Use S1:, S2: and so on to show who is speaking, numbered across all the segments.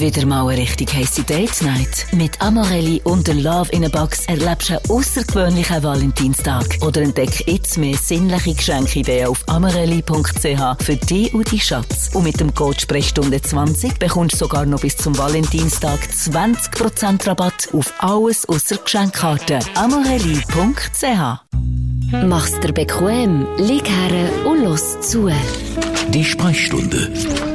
S1: Wieder mal eine richtig heisse Date Night. Mit Amorelli und der Love in a Box erlebst du einen außergewöhnlichen Valentinstag. Oder entdeck jetzt mehr sinnliche Geschenkideen auf amorelli.ch für dich und die Schatz. Und mit dem Code Sprechstunde 20 bekommst du sogar noch bis zum Valentinstag 20% Rabatt auf alles außer Geschenkkarten. amorelli.ch
S2: Mach's dir bequem, lieg her und los zu.
S3: Die Sprechstunde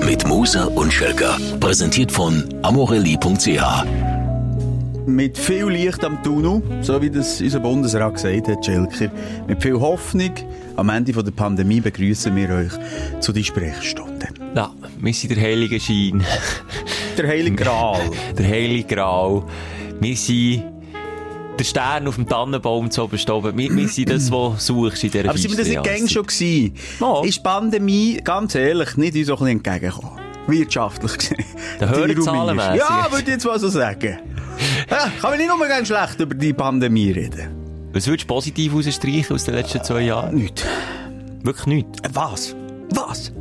S3: mit Musa und Schelka. Präsentiert von amorelli.ch.
S4: Mit viel Licht am Tunnel, so wie das unser Bundesrat gesagt hat, Schelker. Mit viel Hoffnung. Am Ende der Pandemie begrüßen wir euch zu die Sprechstunde.
S5: Ja, wir sind der heilige Schein.
S4: Der Heilige Gral.
S5: der heilige Grau. Wir sind der Stern auf dem Tannenbaum zu oben. Wir, wir sind das, was suchst in dieser
S4: Aber sind wir das nicht
S5: finsteren
S4: gäng schon gewesen?
S5: Ja.
S4: Ist Pandemie, ganz ehrlich, nicht uns auch ein bisschen entgegengekommen? Wirtschaftlich gesehen.
S5: Der
S4: Die
S5: Hörerzahlenmässig.
S4: ruiniert. Ja, würde ich jetzt mal so sagen. Ja, kann man nicht nur ganz schlecht über die Pandemie reden.
S5: Was würdest du positiv rausstreichen aus den letzten zwei Jahren?
S4: Nicht.
S5: Wirklich nichts.
S4: Was? Was?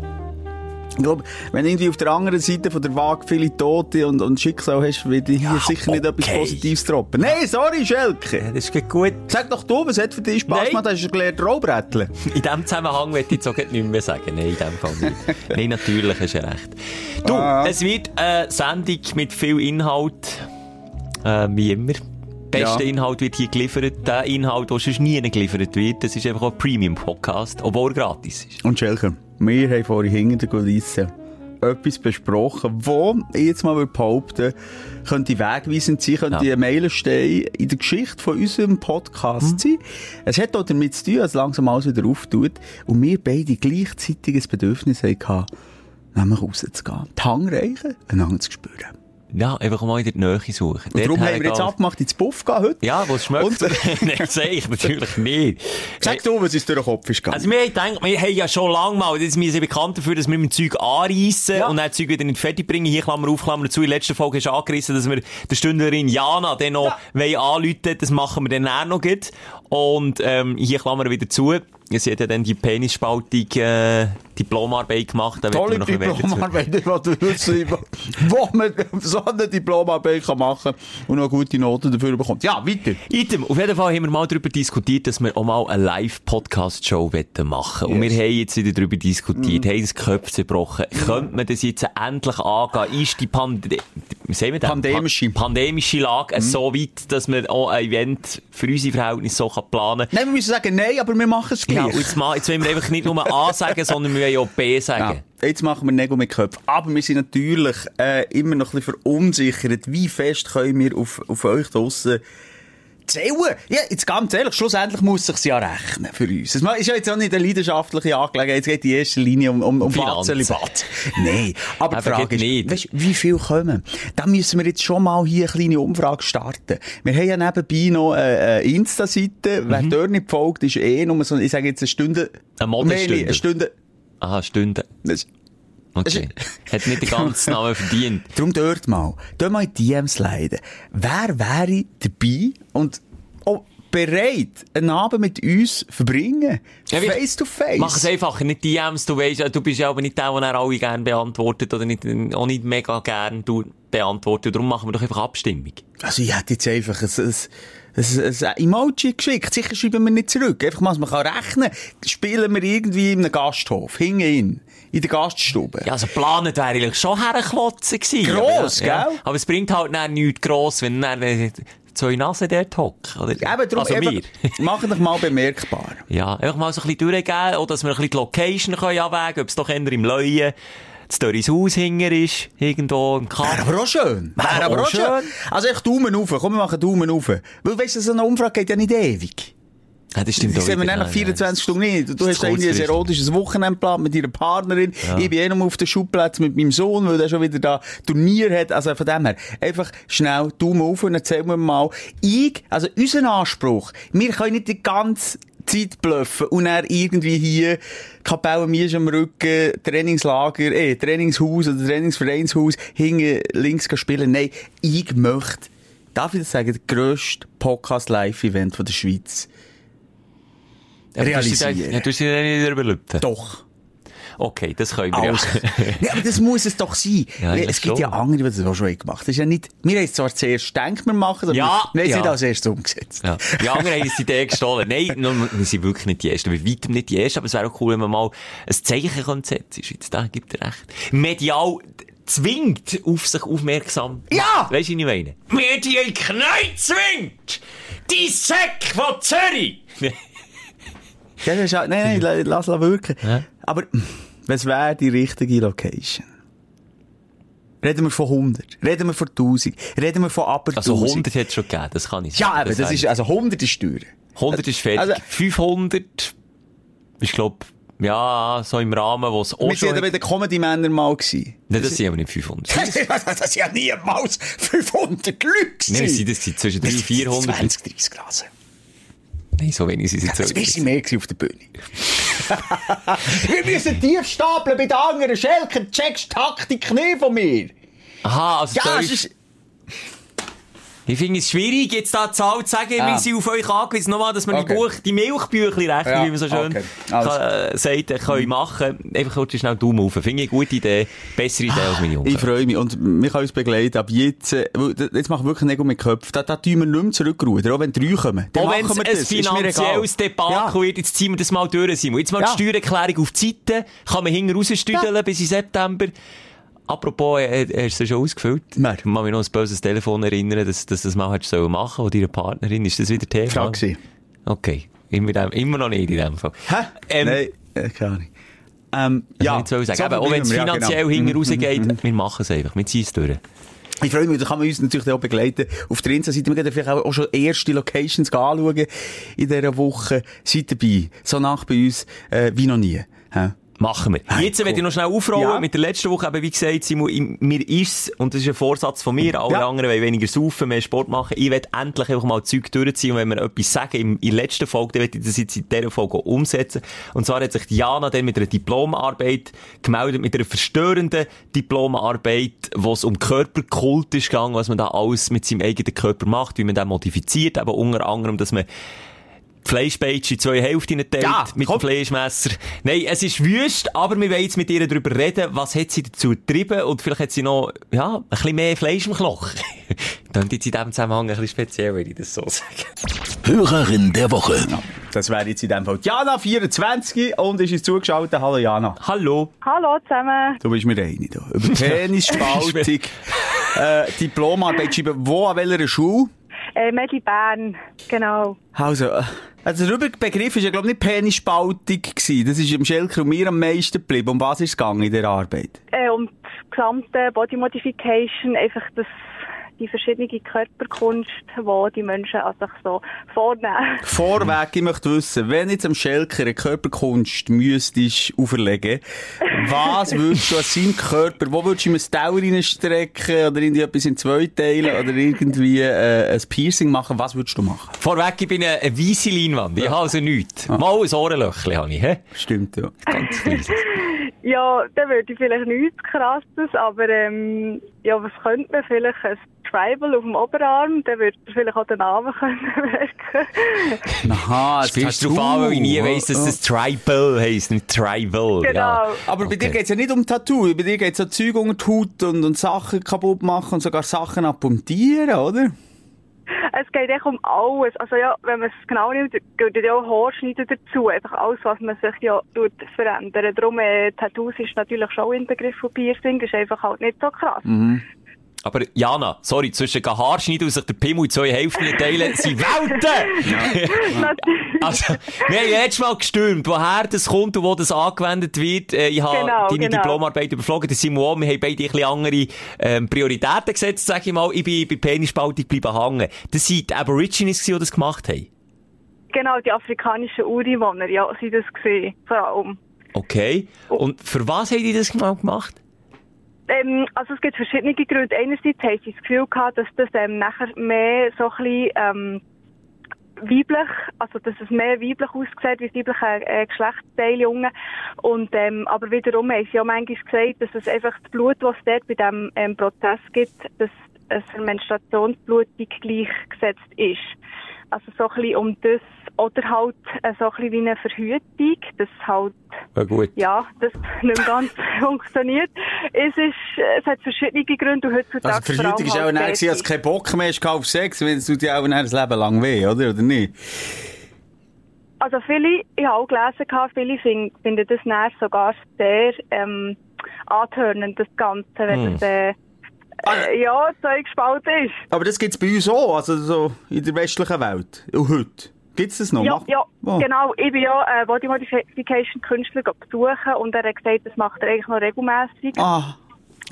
S4: Ich glaube, wenn irgendwie auf der anderen Seite von der Waage viele Tote und, und Schicksal hast, wird hier
S5: Ja,
S4: sicher nicht etwas
S5: okay.
S4: Positives droppen. Nein, sorry, Schelke.
S5: Das ist gut.
S4: Sag doch du, was hat für dich
S5: Nein.
S4: gemacht? Hast du gelernt Rohbretteln?
S5: In diesem Zusammenhang möchte ich jetzt auch nicht mehr sagen. Nein, in dem Fall nicht. Nein, natürlich hast du recht. Du,
S4: Ah.
S5: es wird eine Sendung mit viel Inhalt, äh, wie immer. Bester
S4: Ja.
S5: Inhalt wird hier geliefert. Der Inhalt, der sonst nie geliefert wird, das ist einfach auch ein Premium-Podcast, obwohl er gratis ist.
S4: Und Schelke, wir haben vorhin hinter der Kulisse etwas besprochen, wo ich jetzt mal behaupten könnte wegweisend sein, könnte
S5: Ja.
S4: ein Meilenstein in der Geschichte von unserem Podcast sein. Es hat auch damit zu tun, dass langsam alles wieder auftut und wir beide gleichzeitig ein Bedürfnis hatten, nämlich rauszugehen. Die Hand reichen, einander zu spüren.
S5: Ja, einfach mal in der Nähe suchen.
S4: Und darum haben wir jetzt abgemacht, ins Puff gehen heute.
S5: Ja, wo es schmeckt. Nein, sehe ich natürlich nicht.
S4: Sag du, was uns durch den Kopf ist gegangen.
S5: Also wir haben gedacht, wir haben ja schon lange mal, das, wir sind bekannt dafür, dass wir mit dem Zeug anreissen
S4: Ja.
S5: und dann das Zeug wieder nicht fertig bringen. Hier Klammer auf, Klammer zu. In der letzten Folge du angerissen, dass wir der Stündlerin Jana dann noch ja. anrufen Das machen wir dann auch noch gut. Und ähm, hier Klammer wieder zu. Sie hat ja dann die Penisspaltung äh, Diplomarbeit gemacht. Da
S4: Tolle Diplomarbeit, die du wissen, wo man so eine Diplomarbeit kann machen und noch gute Noten dafür bekommt. Ja, weiter.
S5: Item, auf jeden Fall haben wir mal darüber diskutiert, dass wir auch mal eine Live-Podcast-Show machen wollen. Und
S4: Yes.
S5: wir haben jetzt wieder darüber diskutiert, haben das Köpfe zerbrochen. Könnte man das jetzt endlich angehen? Ist die Pande wie sagen wir das?
S4: Pandemische.
S5: Pa pandemische Lage so weit, dass man auch ein Event für unsere Verhältnisse so kann planen kann?
S4: Nein, wir müssen sagen, nein, aber wir machen es
S5: Ja,
S4: gleich.
S5: und jetzt, mal, jetzt wollen wir einfach nicht nur A sagen, sondern wir wollen auch B sagen.
S4: Ja, jetzt machen wir Nägel mit Köpfen. Aber wir sind natürlich äh, immer noch ein bisschen verunsichert. Wie fest können wir auf, auf euch draussen zählen? Ja, jetzt ganz ehrlich, schlussendlich muss sich ja rechnen für uns. Es ist ja jetzt auch nicht eine leidenschaftliche Angelegenheit. Es geht in erster Linie um, um, um. Batzelibat. Nein, aber die Frage ist,
S5: nicht.
S4: Weißt, wie viel kommen? Da müssen wir jetzt schon mal hier eine kleine Umfrage starten. Wir haben ja nebenbei noch eine Insta-Seite. Wer dort nicht folgt, ist eh nur so, ich sage jetzt eine Stunde.
S5: Eine Modestunde.
S4: Eine Stunde.
S5: Aha, Stunde.
S4: Das-
S5: Okay. Hat nicht den ganzen Namen verdient.
S4: Darum dort mal. Dort mal in die DMs leiden. Wer wäre dabei und auch bereit, einen Abend mit uns verbringen?
S5: Ja,
S4: face to face.
S5: Mach es einfacher, nicht DMs, du weißt, du bist ja aber nicht der, der er alle gerne beantwortet oder nicht, auch nicht mega gerne beantwortet. Darum machen wir doch einfach Abstimmung.
S4: Also ich hätte jetzt einfach ein, ein, ein, ein Emoji geschickt. Sicher schreiben wir nicht zurück. Einfach mal, man kann rechnen. Spielen wir irgendwie in einem Gasthof. Hingen in. Der Gaststube.
S5: Ja, also planet wäre eigentlich schon herklotzen gewesen.
S4: Gross,
S5: aber, ja,
S4: gell?
S5: Ja. Aber es bringt halt dann nichts gross, wenn dann zwei Nasen dort hocken. Oder?
S4: Eben, darum,
S5: also wir.
S4: eben, machen dich mal bemerkbar.
S5: Ja, einfach mal so ein bisschen durchgeben, auch dass wir ein bisschen die Location können abwägen können, ob es doch eher im Leuen, das Dörris Haus hinger ist, irgendwo
S4: Wäre
S5: Kampf.
S4: aber auch schön. Wäre aber auch schön. Also echt Daumen rauf. Komm, wir machen Daumen rauf. Weil, weißt du, so eine Umfrage geht ja nicht ewig.
S5: Ja, das stimmt
S4: Das sehen wir nach
S5: Nein,
S4: 24 Stunden nicht. Du
S5: Das
S4: hast irgendwie ein erotisches Wochenendplan mit deiner Partnerin. Ich bin eh noch auf den Schubplatz mit meinem Sohn, weil der schon wieder da Turnier hat. Also von dem her, einfach schnell Daumen auf und erzähl mir mal. Ich, also unser Anspruch, wir können nicht die ganze Zeit bluffen und dann irgendwie hier Kapelle Miesch am Rücken, Trainingslager, eh, Trainingshaus oder Trainingsvereinshaus hinten links spielen. Nein, ich möchte, darf ich das sagen, der grösste Podcast-Live-Event von der Schweiz
S5: Ja, aber du hast dich
S4: realisieren.
S5: Ja, du hast dich nicht überlüpfen.
S4: Doch.
S5: Okay, das können wir
S4: Also.
S5: ja.
S4: ja, aber das muss es doch sein.
S5: Ja,
S4: es gibt
S5: schon.
S4: ja andere, die das auch schon gemacht haben. Das ist ja nicht, wir haben es zwar zuerst gedacht, wir machen es, aber
S5: Ja,
S4: wir haben es
S5: ja.
S4: nicht als erstes umgesetzt.
S5: Ja. Die anderen haben uns die Idee gestohlen. Nein, wir sind wirklich nicht die Ersten. Wir weitem nicht die Ersten, aber es wäre auch cool, wenn man mal ein Zeichen könnte setzen könnte. Da gibt er recht. Medial zwingt auf sich aufmerksam.
S4: Ja!
S5: Weißt du, wie ich meine? Medial Knall zwingt! Die Säck von Zürich!
S4: Ja, das ist, ja- nein, nein, la- lass la wirken.
S5: Ja.
S4: Aber, was wäre die richtige Location? Reden wir von 100? Reden wir von 1000? Reden wir von aber
S5: also
S4: 1000?
S5: 100 hat es schon gegeben, das kann ich
S4: Ja,
S5: sagen.
S4: aber das ist, also 100 ist teuer.
S5: 100 ist fertig.
S4: Also-
S5: 500, ich glaube, ja, so im Rahmen, wo es auch
S4: Wir waren ja bei den Comedy-Männern mal gewesen.
S5: Nein, das sind aber nicht 500.
S4: Das, das, das ja niemals 500 Leute gewesen.
S5: Nein, sind das sind zwischen 300 und 400.
S4: 20, 30 Grasen.
S5: Nein, so wenig sind es jetzt
S4: Das war mehr auf der Bühne. Wir müssen tief stapeln bei den anderen Schelken. Checkst die Taktik nicht von mir.
S5: Aha, also
S4: Ja,
S5: tief-
S4: es ist...
S5: Ich finde es schwierig, jetzt da Zahl zu sagen.
S4: Ah.
S5: Wir sind auf euch angewiesen. Nochmal, dass wir
S4: Okay.
S5: die, Buch, die Milchbüchli rechnen,
S4: Ja,
S5: wie man so schön
S4: okay.
S5: Kann, äh, sagt, äh, können machen. Einfach kurz schnell Daumen rauf. Finde ich eine gute Idee. Bessere Idee als meine Jungs.
S4: Ich freue mich. Und wir können uns begleiten. Ab jetzt, äh, jetzt machen wir wirklich Nägel mit Köpfen. Da, da tun wir nicht mehr zurückrudern. Auch wenn drei kommen. Dann
S5: Auch wenn es ein
S4: das.
S5: Finanzielles. Debakel wird, jetzt ziehen wir das mal durch, Simon. Jetzt mal
S4: Ja.
S5: die Steuererklärung auf die Seite. Kann man hinten rausstüdeln bis in September. Apropos, äh, äh, hast du schon ausgefüllt?
S4: Wer?
S5: Ich kann mich noch an ein böses Telefon erinnern, dass, dass das mal hättest sollen machen oder deine Partnerin. Ist das wieder Thema?
S4: Frage.
S5: Okay. Immer, dem- immer noch nicht in dem Fall.
S4: Hä?
S5: Ähm,
S4: Nein, äh, keine Ahnung. Ähm,
S5: Ja. Ich sagen.
S4: so
S5: Eben, auch wenn es
S4: wir, ja,
S5: finanziell
S4: genau.
S5: hinten
S4: Mhm,
S5: rausgeht,
S4: mhm,
S5: wir machen es einfach. Wir ziehen es durch.
S4: Ich freue mich, da kann man uns natürlich auch begleiten. Auf der Insta-Seite, wir gehen vielleicht auch, auch schon erste Locations anschauen in dieser Woche. Seid dabei. So nach bei uns, äh, wie noch nie. Hä?
S5: Machen wir.
S4: Hey,
S5: Jetzt
S4: cool.
S5: werde ich noch schnell aufrollen.
S4: Ja.
S5: Mit der letzten Woche, eben, wie gesagt, Simon, mir ist und das ist ein Vorsatz von mir, alle
S4: Ja.
S5: anderen wollen weniger saufen, mehr Sport machen. Ich will endlich einfach mal Zeug durchziehen und wenn wir etwas sagen im, in der letzten Folge, dann will ich das jetzt in dieser Folge umsetzen. Und zwar hat sich Diana dann mit einer Diplomarbeit gemeldet, mit einer verstörenden Diplomarbeit, wo es um Körperkult ist gegangen, was man da alles mit seinem eigenen Körper macht, wie man den modifiziert, aber unter anderem, dass man die Fleischbeitsche in zwei Hälften teilt,
S4: Ja,
S5: mit
S4: komm.
S5: dem Fleischmesser. Nein, es ist wüst, aber wir wollen jetzt mit ihr darüber reden, was hat sie dazu getrieben und vielleicht hat sie noch, ja, ein bisschen mehr Fleisch im Knochen. Klingt jetzt in diesem Zusammenhang ein bisschen speziell, wenn ich das so sage.
S3: Hörerin der Woche.
S4: Das wäre jetzt in dem Fall Jana, 24, und ist uns zugeschaltet. Hallo Jana.
S5: Hallo.
S6: Hallo zusammen.
S4: Du bist mir eine da. Über Penisspaltung, äh, Diplomarbeit schreiben. Wo, an welcher Schule?
S6: Äh, Medi Bern, genau.
S4: Also, äh, also der Überbegriff war ja, glaube ich, nicht Penisspaltung gewesen. Das ist im Schelker und mir am meisten geblieben. Um was ist es gegangen in der Arbeit?
S6: Äh, um die gesamte Body Modification, einfach das, die verschiedene Körperkunst, die die Menschen an sich so vornehmen.
S4: Vorweg, ich möchte wissen, wenn jetzt am Schelker eine Körperkunst müsstest auferlegen, was würdest du an seinem Körper, wo würdest du ihm ein Dauer reinstrecken oder irgendwie etwas in zwei teilen oder irgendwie äh, ein Piercing machen? Was würdest du machen?
S5: Vorweg, ich bin eine, eine weisse Leinwand. Ich habe also nichts. Mal ein Ohrenlöchchen habe ich, hä?
S4: Stimmt, ja.
S5: Ganz kleines.
S6: Ja, dann würde ich vielleicht nichts krasses, aber ähm, ja, was könnte man vielleicht? Ein Tribal auf dem Oberarm, dann würde man vielleicht auch den Namen können merken.
S4: Aha, ein
S5: Spielst drauf an, weil ich nie weiss, dass das Tribal heisst, nicht Tribal. Ja.
S6: Genau.
S4: Aber bei dir
S5: Okay.
S4: geht's ja nicht um Tattoo, bei dir geht's um Zeug unter die Haut und, und Sachen kaputt machen und sogar Sachen abpuntieren, oder?
S6: Es geht echt um alles. Also ja, wenn man es genau nimmt, gehört ja auch Haarschneiden dazu. Einfach alles, was man sich ja tut verändern. Darum, äh, Tattoos ist natürlich schon ein Begriff von Piercing, ist einfach halt nicht so krass.
S5: Aber Jana, sorry, zwischen Haarschneiden und sich der Pimmel in zwei Hälften teilen, sind Welten!
S6: Natürlich.
S5: Also, wir haben letztes Mal gestürmt, woher das kommt und wo das angewendet wird. Äh, Ich habe
S6: Genau,
S5: deine
S6: genau.
S5: Diplomarbeit überflogen, der Simon auch. Wir haben beide ein bisschen andere ähm, Prioritäten gesetzt, sag ich mal. Ich bin bei Penisspaltung geblieben hängen. Das waren die Aborigines, die das gemacht haben.
S6: Genau, die afrikanischen Ureinwohner, ja, sie das gesehen, vor allem.
S5: Okay. Und für was haben die das genau gemacht?
S6: Ähm, also es gibt verschiedene Gründe. Einerseits haben sie das Gefühl gehabt, dass das ähm, nachher mehr so ein bisschen ähm, weiblich, also dass es mehr weiblich aussieht, wie das weibliche äh, Geschlechtsteil Jungen. Und ähm, aber wiederum haben sie auch manchmal gesagt, dass es einfach das Blut, was es dort bei diesem ähm, Prozess gibt, dass es der Menstruationsblutung gleichgesetzt ist. Also so ein bisschen um das oder halt äh, so ein bisschen wie eine Verhütung, das halt,
S5: Ja, gut.
S6: ja, das nicht mehr ganz funktioniert. Es ist, es hat verschiedene Gründe und heutzutage
S4: Also, die Verhütung war auch näher,
S6: halt
S4: als keinen Bock mehr hast auf Sex, weil es tut dir auch das Leben lang weh, oder? Oder nicht?
S6: Also viele, ich habe auch gelesen, viele finden, finden das näher sogar sehr ähm, antörnend, das Ganze, wenn
S5: Hm.
S6: das äh, äh, ja, Zeug gespalten ist.
S4: Aber das gibt's bei uns auch, also so in der westlichen Welt. Und heute. Gibt's das noch?
S6: Ja, ja,
S4: Oh.
S6: genau. Ich bin ja äh, Body Modification Künstler besuchen und er hat gesagt, das macht er eigentlich noch regelmässig.
S4: Ah,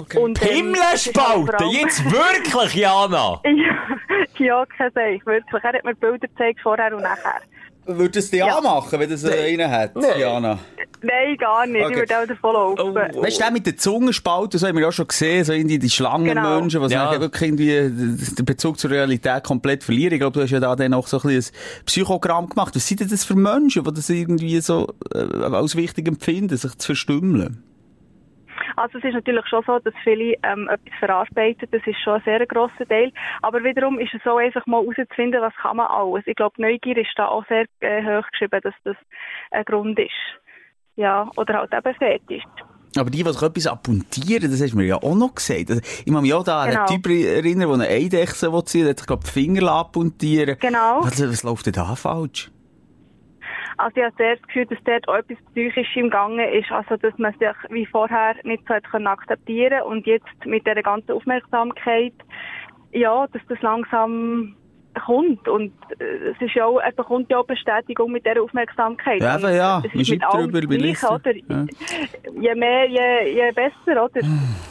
S4: okay.
S6: Und, ähm, halt
S5: Himmelspalten!
S6: allem-
S5: Jetzt wirklich, Jana!
S6: ja, ja, kein Seich, wirklich. Er hat mir Bilder gezeigt, vorher und nachher.
S4: Würde es dir
S6: Ja.
S4: anmachen, wenn das äh, einen hat, Jana?
S6: Nein, gar nicht.
S4: Okay.
S6: Ich würde auch davon laufen.
S5: Oh.
S4: Weißt du, der mit den Zungenspalten, so haben wir ja schon gesehen, so irgendwie die Schlangenmenschen, die
S5: Ja.
S4: ja. wirklich irgendwie den Bezug zur Realität komplett verlieren. Ich glaube, du hast ja da dann auch so ein bisschen ein Psychogramm gemacht. Was sind denn das für Menschen, die das irgendwie so äh, als wichtig empfinden, sich zu verstümmeln?
S6: Also es ist natürlich schon so, dass viele ähm, etwas verarbeiten. Das ist schon ein sehr grosser Teil. Aber wiederum ist es so einfach mal herauszufinden, was kann man alles. Ich glaube, Neugier ist da auch sehr äh, hoch geschrieben, dass das ein Grund ist. Ja, oder halt eben Fetisch.
S4: Aber die, die sich etwas abpuntieren, das hast du mir ja auch noch gesagt. Also, ich kann mich auch da an
S6: Genau.
S4: einen Typ erinnern, der eine Eidechse will ziehen, der hat sich, glaube ich, die Finger abpuntieren.
S6: Genau.
S4: Was, was läuft denn da falsch?
S6: Also ich habe sehr das Gefühl, dass dort auch etwas psychisch im Gange ist. Also dass man sich wie vorher nicht so hat können akzeptieren und jetzt mit der ganzen Aufmerksamkeit, ja, dass das langsam kommt. Und äh, es ist ja auch, eben kommt ja auch Bestätigung mit dieser Aufmerksamkeit.
S4: Ja, eben, ja.
S6: Es
S4: Man
S6: ist mit
S4: schreibt
S6: allem
S4: drüber,
S6: gleich,
S4: belesen.
S6: oder?
S4: Ja.
S6: Je mehr, je, je besser, oder?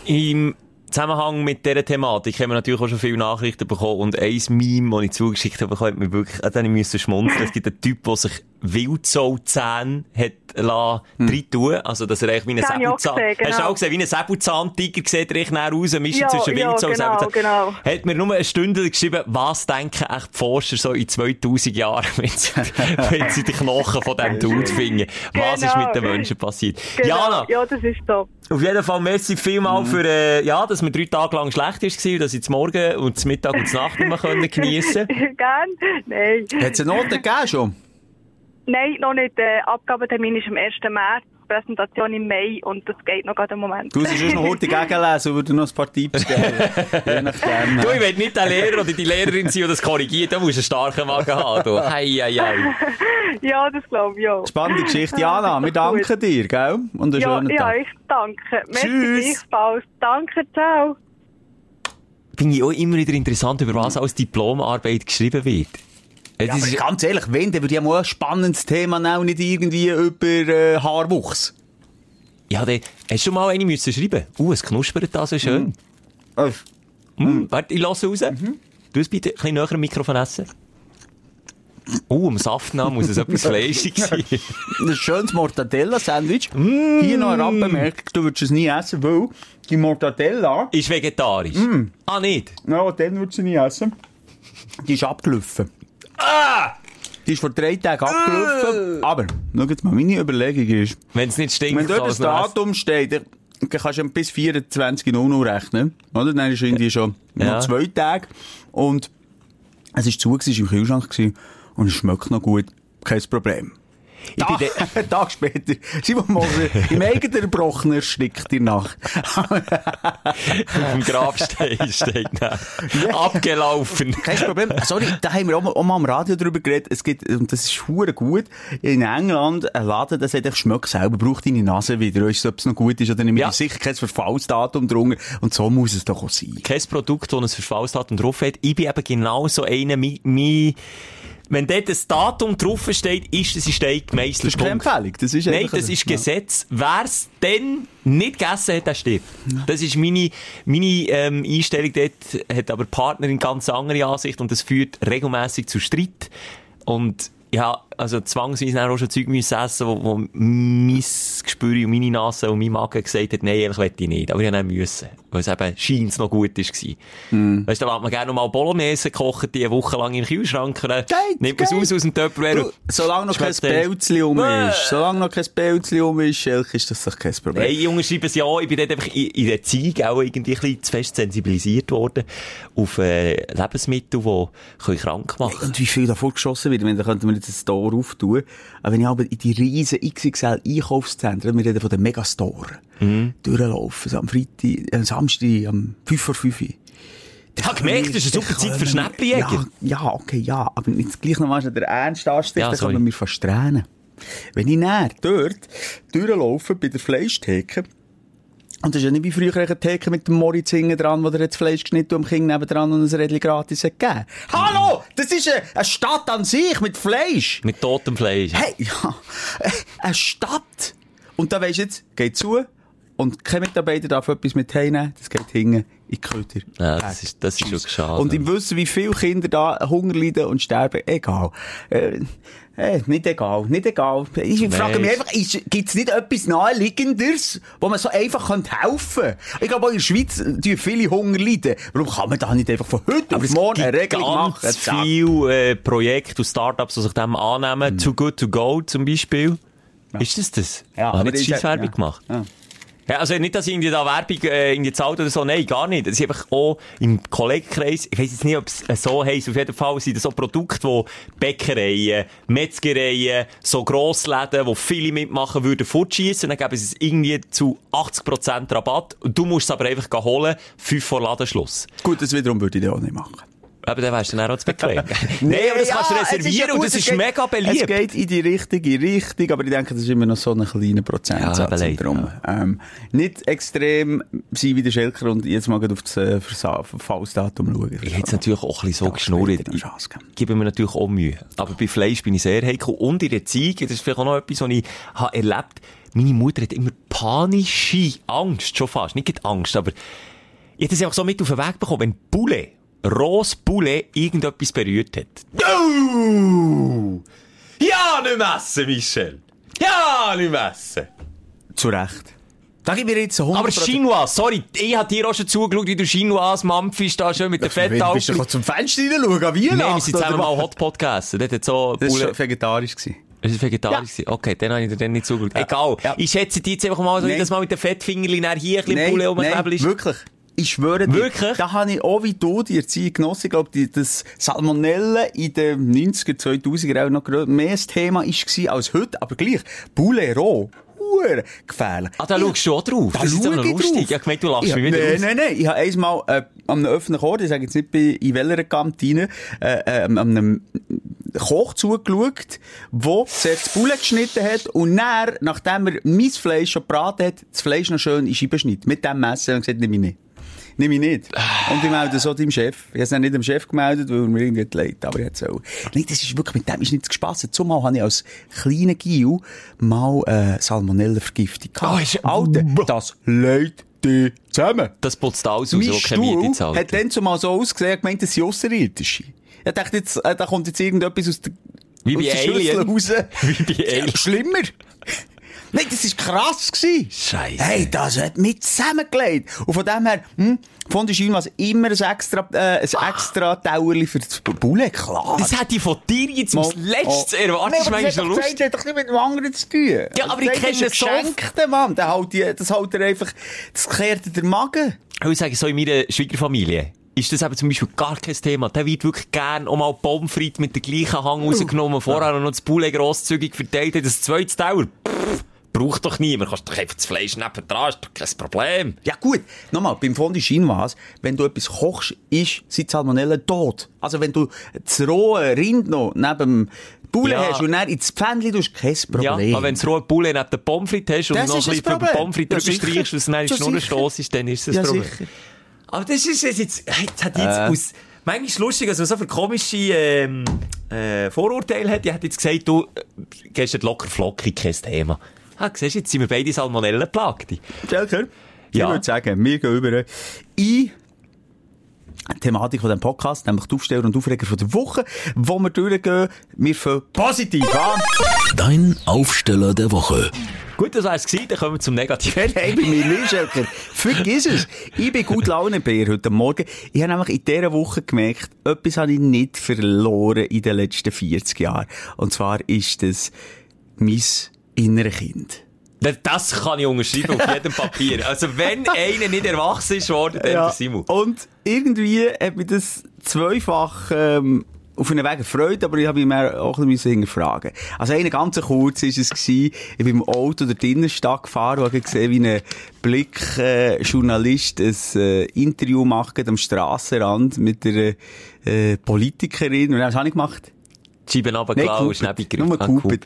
S5: Im Zusammenhang mit dieser Thematik haben wir natürlich auch schon viele Nachrichten bekommen und ein Meme, das ich zugeschickt habe, hat mir wirklich, an den ich musste schmunzeln. Es gibt einen Typ, der sich Wildsauzähne hat lassen,
S4: Hm.
S5: rein tun. Also, dass er eigentlich wie ein Säbelzahn,
S6: gesehen,
S5: hast du
S6: genau.
S5: auch gesehen, wie ein Säbelzahntiger sieht er echt näher aus, eine Mischung
S6: Ja,
S5: zwischen
S6: ja,
S5: Wildsau und
S6: genau,
S5: Säbelzahn.
S6: genau.
S5: Hat mir nur eine Stunde geschrieben, was denken echt die Forscher so in 2000 Jahren, wenn sie, wenn sie die Knochen von diesem Dude finden. Was ist
S6: Genau.
S5: mit den Menschen passiert?
S6: Genau.
S5: Jana,
S6: Ja, das ist so.
S5: auf jeden Fall merci vielmal
S4: Mhm.
S5: für, äh, ja, dass wir drei Tage lang schlecht war, und dass ich zum Morgen und zum Mittag und zum Nacht nicht mehr können geniessen
S6: Gern? Nein.
S4: Hat es eine Note gegeben schon?
S6: Nein, noch nicht. Der Abgabetermin ist am 1. März, Präsentation im Mai und das geht noch gerade im Moment.
S4: Du sollst noch heute gegenlesen und würde noch ein paar Tipps geben.
S5: Du, ich will nicht der Lehrer oder die Lehrerin sein, die das korrigiert. Da musst du einen starken Magen haben. Du. Hei, hei, hei.
S6: Ja, das glaube ich auch.
S4: Spannende Geschichte. Jana, wir danken dir, gell? Und einen
S6: Ja,
S4: schönen
S6: ja,
S4: Tag.
S6: ich danke.
S4: Tschüss.
S6: Danke, ciao.
S5: Finde ich auch immer wieder interessant, über was als Diplomarbeit geschrieben wird.
S4: Ja,
S5: ist-
S4: aber ganz ehrlich, wenn, dann würde ich mal ein spannendes Thema nehmen nicht irgendwie über äh, Haarwuchs.
S5: ja, dann hast du mal eine müssen schreiben. Uh, es knuspert da so schön.
S4: Äh,
S5: Mm. Warte, ich lasse raus. Du es bitte ein bisschen näher am Mikrofon essen. Uh, am Saft muss es etwas fleischig sein.
S4: Ein schönes Mortadella-Sandwich. Hier noch eine Randbemerkung, du würdest es nie essen, weil die Mortadella,
S5: Ist vegetarisch. Ah, nicht?
S4: ja, dann würdest du sie nie essen, die ist abgelaufen.
S5: Ah!
S4: Die ist vor drei Tagen abgelaufen. Aber, schau jetzt mal, meine Überlegung ist,
S5: Wenn es nicht stinkt,
S4: wenn dort das. Datum steht, dann dann kannst du bis 24 Uhr rechnen. Oder? Dann ist irgendwie schon
S5: Ja.
S4: noch zwei Tage. Und es war zu, gewesen, es war im Kühlschrank gewesen, und es schmeckt noch gut. Kein Problem.
S5: Ich bin
S4: Tag, einen Tag später, Simon Moser, im eigenen Erbrochen erstickt in Nacht.
S5: auf dem Grabstein steht da. Abgelaufen.
S4: Kein Problem. Sorry, da haben wir auch mal, auch mal am Radio drüber geredet. Es gibt, und das ist hure gut, in England ein Laden, der sagt, ich schmeck selber, braucht deine Nase wieder, weißt du, ob es noch gut ist oder nicht.
S5: Ja.
S4: Ja. sicher kein Verfallsdatum drunter. Und so muss es doch auch sein.
S5: Kein Produkt, das ein Verfallsdatum drauf hat. Ich bin eben genau so einer, mi, mi, wenn dort ein Datum drauf steht, ist es in Stein gemeißelt.
S4: Das ist keine Empfehlung. Das ist
S5: Nein, das
S4: ein-
S5: ist Gesetz. Wer es dann nicht gegessen hat, der stirbt. Das ist meine, meine ähm, Einstellung dort, hat aber die Partnerin ganz andere Ansicht und das führt regelmäßig zu Streit. Und ja, also zwangsweise auch schon Zeug müssen essen, wo, wo mein Gespür und meine Nase und mein Magen gesagt hat, nein, ehrlich will ich nicht. Aber ich habe müssen. Weil es eben scheint noch gut war.
S4: Mm.
S5: Weißt du, da lässt man gerne noch mal Bolognese kochen, die eine Woche lang im Kühlschrank.
S4: Geht,
S5: Nimmt es aus aus dem Tupperware.
S4: Du, solange noch kein Pelzli um ist, solange noch kein Pelzli um ist, Schelk, ist das doch kein Problem.
S5: Hey, Junge, schreiben es ja, ich bin dort einfach in, in der Zeit auch irgendwie ein bisschen zu fest sensibilisiert worden auf äh, Lebensmittel, die können krank machen
S4: Und wie viel davor geschossen wird, wenn, dann könnten wir jetzt eine Megastore auftue. Aber wenn ich aber in die riesen XXL Einkaufszentren, wir reden von den Megastore, durchlaufen, so am Freitag, am Samstag, am 5 vor 5 Uhr.
S5: Ich habe gemerkt, das ist eine super Zeit für Schnäppchenjäger.
S4: Ja, ja, okay, ja. Aber jetzt gleich nochmal der Ernst ansticht,
S5: Ja,
S4: dann kann man mir fast tränen. Wenn ich näher dort durchlaufe, bei der Fleischtheke, und das ist ja nicht wie früher eine Theke mit dem Moritz hinten dran, wo der das Fleisch geschnitten und dem Kind nebendran und ein Rädchen gratis hat gegeben. Hallo! Das ist eine, eine Stadt an sich mit Fleisch.
S5: Mit totem Fleisch.
S4: Hey, ja, eine Stadt. Und da weisst du jetzt, geht zu und kein Mitarbeiter darf etwas mit heimnehmen, das geht hinten in die Köder.
S5: Ja, das ist, das ist schon schade.
S4: Und im Wissen, wie viele Kinder da Hunger leiden und sterben, egal. Äh, äh, nicht egal, nicht egal. Ich frage mich einfach, gibt es nicht etwas Naheliegenderes, wo man so einfach könnte helfen könnte? Ich glaube, in der Schweiz tun viele Hunger leiden. Warum kann man da nicht einfach von heute auf morgen eine
S5: gibt
S4: Regelung machen?
S5: ganz
S4: Zack.
S5: viele äh, Projekte und Startups, die sich dem annehmen. Too Good To Go zum Beispiel. Ist das das?
S4: Ja,
S5: Habe
S4: aber
S5: ich
S4: ist
S5: jetzt
S4: ja-
S5: Werbung
S4: ja.
S5: gemacht?
S4: Ja.
S5: Ja, also nicht, dass irgendwie da Werbung äh, irgendwie zahlt oder so, nein, gar nicht. Es ist einfach auch im Kollegenkreis, ich weiss jetzt nicht, ob es äh, so heisst, auf jeden Fall sind das so Produkte, wo Bäckereien, Metzgereien, so Grossläden, wo viele mitmachen würden, fortschießen, dann geben sie es irgendwie zu 80% Rabatt du musst es aber einfach holen, 5 vor Ladenschluss.
S4: Gut, das wiederum würde ich auch nicht machen.
S5: Aber dann wärst du dann auch zu bequem. Nein, aber das kannst du
S4: ja, es
S5: reservieren
S4: ja
S5: und das
S4: es
S5: ist
S4: geht-
S5: mega beliebt.
S4: Es geht in die richtige Richtung, aber ich denke, das ist immer noch so ein kleiner
S5: Ja,
S4: Prozentsatz.
S5: leider,
S4: drum. Ähm, nicht extrem sein wie der Schelker und jetzt mal gerade auf das äh, Verfallsdatum schauen.
S5: Ich hätte es natürlich auch ein bisschen so
S4: Ja,
S5: geschnurrt. Ich gebe mir natürlich auch Mühe. Aber bei Fleisch bin ich sehr heikel. Und in der Erziehung, das ist vielleicht auch noch etwas, was ich habe erlebt meine Mutter hat immer panische Angst, schon fast. Nicht Angst, aber ich habe das einfach so mit auf den Weg bekommen, wenn Poulet, rohes Poulet, irgendetwas berührt hat. Oh! Ja, nicht messen, Michel! Ja, nicht messen!
S4: Zu Recht. Da gebe ich jetzt 100%.
S5: Aber Chinois, sorry, ich habe dir auch schon zugeschaut, wie du Chinois Mampfisch da schön mit der
S4: Wenn du bist doch zum Fenster reinschauen, an Weihnachten.
S5: Nein, wir sind zusammen mal? Hotpot gegessen. Hat so
S4: Das war vegetarisch. Gewesen.
S5: Es ist vegetarisch. gewesen. Okay, dann habe ich dir dann nicht zugeschaut. Egal.
S4: Ja.
S5: Ich schätze die jetzt einfach mal so, dass mal mit den Fettfingerli nachher hier ein bisschen Poulet
S4: nein,
S5: rumknebelst.
S4: wirklich. Ich schwöre dir.
S5: Wirklich?
S4: Da habe ich auch wie du die Erziehung genossen. Ich glaube, die, das Salmonellen in den 90er, 2000er auch noch mehr das Thema war als heute. Aber gleich, Poulet roh. Huere gefährlich.
S5: Ah, da schaust du auch drauf.
S4: Da
S5: das ist aber
S4: ich
S5: lustig.
S4: drauf.
S5: Ich gemeint, du lachst
S4: Ja,
S5: mich wieder
S4: nein, nein, nein. Ich habe einmal äh, an einem öffentlichen Ort, ich sage jetzt nicht bei, in welcher Kantine, äh, äh, an einem Koch zugeschaut, der das Poulet geschnitten hat und dann, nachdem er mein Fleisch schon gebraten hat, das Fleisch noch schön in Scheiben schneidet. Mit dem Messer und gesagt, nimm ich nicht. Nimm ich nicht. Und ich melde so deinem Chef. Ich habe es nicht dem Chef gemeldet, weil mir irgendwie leid, aber jetzt so. Nein, das ist wirklich, mit dem ist nichts gespassen. Zumal habe ich als kleiner Gil mal, äh, Salmonellenvergiftung gehabt.
S5: Oh, ist-
S4: Alter, das leidet dich zusammen.
S5: Das putzt alles aus, wo keine Miete zahlt.
S4: hat dann zumal so ausgesehen, gemeint, das sind Außerirdische. Ich dachte jetzt, äh, da kommt jetzt irgendetwas aus der,
S5: Wie bei Alien.
S4: raus.
S5: Wie bei Alien.
S4: Schlimmer. Nein, das war krass. Gewesen.
S5: Scheisse.
S4: Hey, das hat mich zusammengelegt. Und von dem her, hm, von der China immer ein extra, äh, ein extra Tauerli für das Bulle, klar.
S5: Das hätte ich von dir jetzt als letztes erwartet. Das ist
S4: Nein, aber
S5: manchmal
S4: das hat doch
S5: lustig.
S4: das hat doch nicht mit dem anderen zu tun.
S5: Ja, aber ich
S4: Das
S5: kenne
S4: ist
S5: so-
S4: Mann. Der haut das haut er einfach, das kehrt der Magen.
S5: Ich würde sagen, so in meiner Schwiegerfamilie ist das eben zum Beispiel gar kein Thema. Der wird wirklich gern auch mal Pommes frites mit der gleichen Hang rausgenommen, vorher noch das Poulet grosszügig verteilt hat. Das zweite Dauer, pff, braucht doch niemand. Kannst doch einfach das Fleisch nebendran, ist doch kein Problem.
S4: Ja gut, nochmal, beim Fondue Chinoise, wenn du etwas kochst, ist die Salmonellen tot. Also wenn du das rohe Rind noch neben dem Poulet
S5: Ja.
S4: hast und dann ins Pfännchen tust, kein
S5: Ja,
S4: Problem.
S5: aber wenn du rohe Poulet neben der Pommes frites hast und
S4: Das
S5: noch ein
S4: ist das
S5: bisschen über. Pommes frites
S4: Ja,
S5: drüber streichst und es dann
S4: Ja,
S5: Schnur
S4: sicher.
S5: stossest, dann ist das
S4: ja,
S5: Problem.
S4: sicher.
S5: Aber das ist jetzt, das hat
S4: Äh.
S5: jetzt aus, manchmal ist es lustig, also so für komische, ähm, äh, Vorurteile hat, ich hätte jetzt gesagt, du, äh, gehst nicht locker flockig, kein Thema. Ah, siehst du, jetzt sind wir beide Salmonellen.
S4: Schelker, ich
S5: Ja.
S4: würde sagen, wir gehen über in die Thematik von diesem Podcast, nämlich die Aufsteller und Aufreger von der Woche, wo wir durchgehen. Wir fangen positiv an.
S3: Dein Aufsteller der Woche.
S5: Gut, das wär's gewesen, dann kommen wir zum Negativen.
S4: Hey, bei mir nicht, Schelker. Vergiss es. Ich bin gut Laune bei ihr heute Morgen. Ich habe nämlich in dieser Woche gemerkt, etwas habe ich nicht verloren in den letzten 40 Jahren. Und zwar ist das mein innere Kind.
S5: Das kann ich unterschreiben auf jedem Papier. Also wenn einer nicht erwachsen ist worden, dann der Simon.
S4: Und irgendwie hat mich das zweifach ähm, auf einen Weg gefreut, aber ich habe mich mehr auch ein bisschen hinterfragen. Also eine ganz kurz ist es gewesen, ich bin im Auto durch die Innenstadt gefahren und habe gesehen, wie ein Blick-Journalist ein äh, Interview macht am Strassenrand mit einer äh, Politikerin. Und was habe ich gemacht?
S5: Die Scheiben runtergelassen und schnell beigegriffen.
S4: Nur
S5: Ah,
S4: gehupet.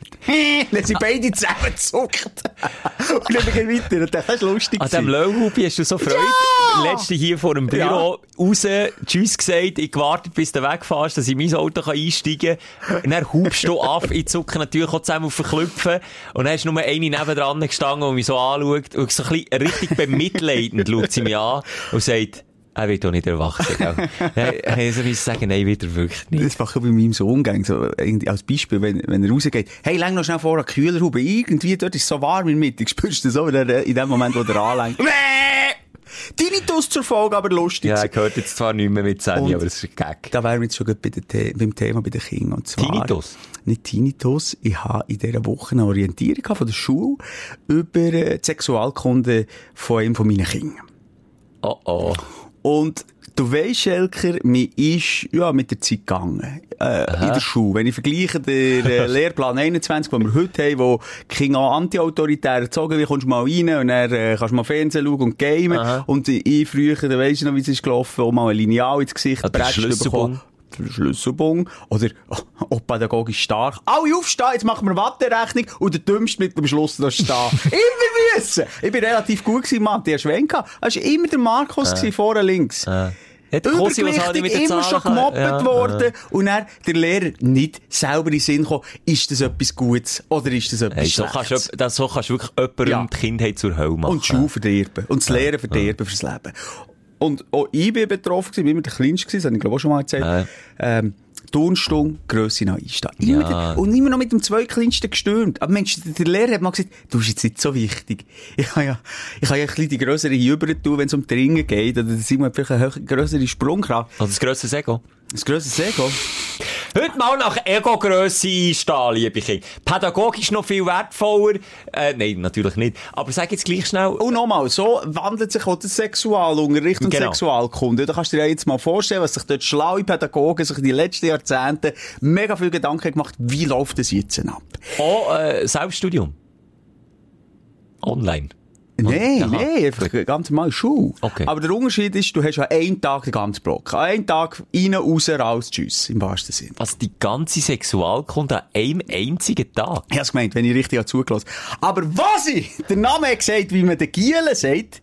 S4: Dann sind beide zusammengezuckt. und dann gehen weiter. Und das ist lustig.
S5: An
S4: gewesen.
S5: Löwhubi hast du so Freude.
S4: Ja!
S5: Letzte hier vor dem Büro raus, Tschüss gesagt, ich gewartet, bis du wegfährst, dass ich in mein Auto kann einsteigen kann. Und dann hubst du ab, ich zucke natürlich auch zusammen auf den Klüpfen. Und dann hast du nur eine nebendran gestanden, die mich so anschaut. Und so ein bisschen richtig bemitleidend schaut sie mich an und sagt, er wird doch nicht erwachsen, gell? So müssen sagen, nein, wieder wirklich nicht.
S4: Das mache ich bei meinem Sohn so, als Beispiel, wenn, wenn er rausgeht. Hey, läng noch schnell vor an Kühlerhaube. Irgendwie dort ist es so warm in der Mitte. Spürst du das so, er, in dem Moment, wo er anlenkt. Tinnitus zur Folge, aber lustig.
S5: Ja, er gehört jetzt zwar nicht mehr mit 10,
S4: Und-
S5: aber es ist ein Gag.
S4: Da wären wir jetzt schon gut bei The beim Thema bei den Kindern. Und zwar,
S5: Tinnitus?
S4: Nicht Tinnitus. Ich habe in dieser Woche eine Orientierung von der Schule über äh, die Sexualkunde von einem von meinen Kindern.
S5: Oh oh.
S4: Und du weisst, Schelker, mir ist, ja, mit der Zeit gegangen. Äh, in der Schule. Wenn ich vergleiche den äh, Lehrplan 21, den wir heute haben, wo Kinder auch anti-autoritär erzogen wie kommst du mal rein und dann äh, kannst du mal Fernsehen schauen und gamen.
S5: Aha.
S4: Und ich früher, da weisst du noch, wie es ist gelaufen, auch mal ein Lineal ins Gesicht gepresst
S5: Schlüsselbund.
S4: bekommen. Schlüsselbung. Oder, oh, auch pädagogisch stark. Alle aufstehen, jetzt machen wir Watterechnung und der Dümmste mit dem Schluss da stehen. immer müssen! Ich bin relativ gut gewesen, Mann, der Schwenk gehabt. Es war immer der Markus gewesen, vorne links.
S5: Äh.
S4: Übergewichtig, immer schon gemobbt
S5: Ja,
S4: worden. Und dann der Lehrer nicht selber in den Sinn gekommen, ist das etwas Gutes oder ist das etwas
S5: Hey, so, kannst
S4: Schlechtes?
S5: du, das, so kannst du wirklich jemandem
S4: Ja.
S5: die Kindheit zur Hölle machen.
S4: Und die Schule verderben. Und das Lehren verderben fürs Leben. Und auch ich bin betroffen gewesen, bin immer der Kleinste gewesen, das habe ich glaube ich auch schon mal erzählt.
S5: Ja.
S4: Ähm, Turnstunde, Grösse noch einstehen. Immer
S5: Ja.
S4: der, und immer noch mit dem Zweitkleinsten gestürmt. Aber Mensch, der, Lehrer hat mal gesagt, du bist jetzt nicht so wichtig. Ich kann ja, ich kann ja ein bisschen die grössere Jüber tun, wenn es um die Ringe geht. Oder der Simon hat vielleicht eine grössere Sprungkraft.
S5: Oder das grösste Ego.
S4: Ein grösseres Ego.
S5: Heute mal nach Ego-Grösse einstehen, liebe Kinder. Pädagogisch noch viel wertvoller. Äh, nein, natürlich nicht. Aber sag jetzt gleich schnell.
S4: Und nochmal, so wandelt sich auch der Sexualunterricht und
S5: Genau.
S4: Sexualkunde. Da kannst du dir jetzt mal vorstellen, was sich dort schlaue Pädagogen sich in den letzten Jahrzehnten mega viel Gedanken gemacht, wie läuft das jetzt ab?
S5: Auch äh, Selbststudium. Online.
S4: Nein,
S5: Aha.
S4: nein, einfach ganz normal Schule.
S5: Okay.
S4: Aber der Unterschied ist, du hast ja einen Tag den ganzen Block. An einem Tag rein, raus, raus, tschüss, im wahrsten Sinn.
S5: Was die ganze Sexualkunde an einem einzigen Tag.
S4: Ich hab's gemeint, wenn ich richtig zugelassen. Aber was ich, der Name hat gesagt, wie man den Gielen sagt,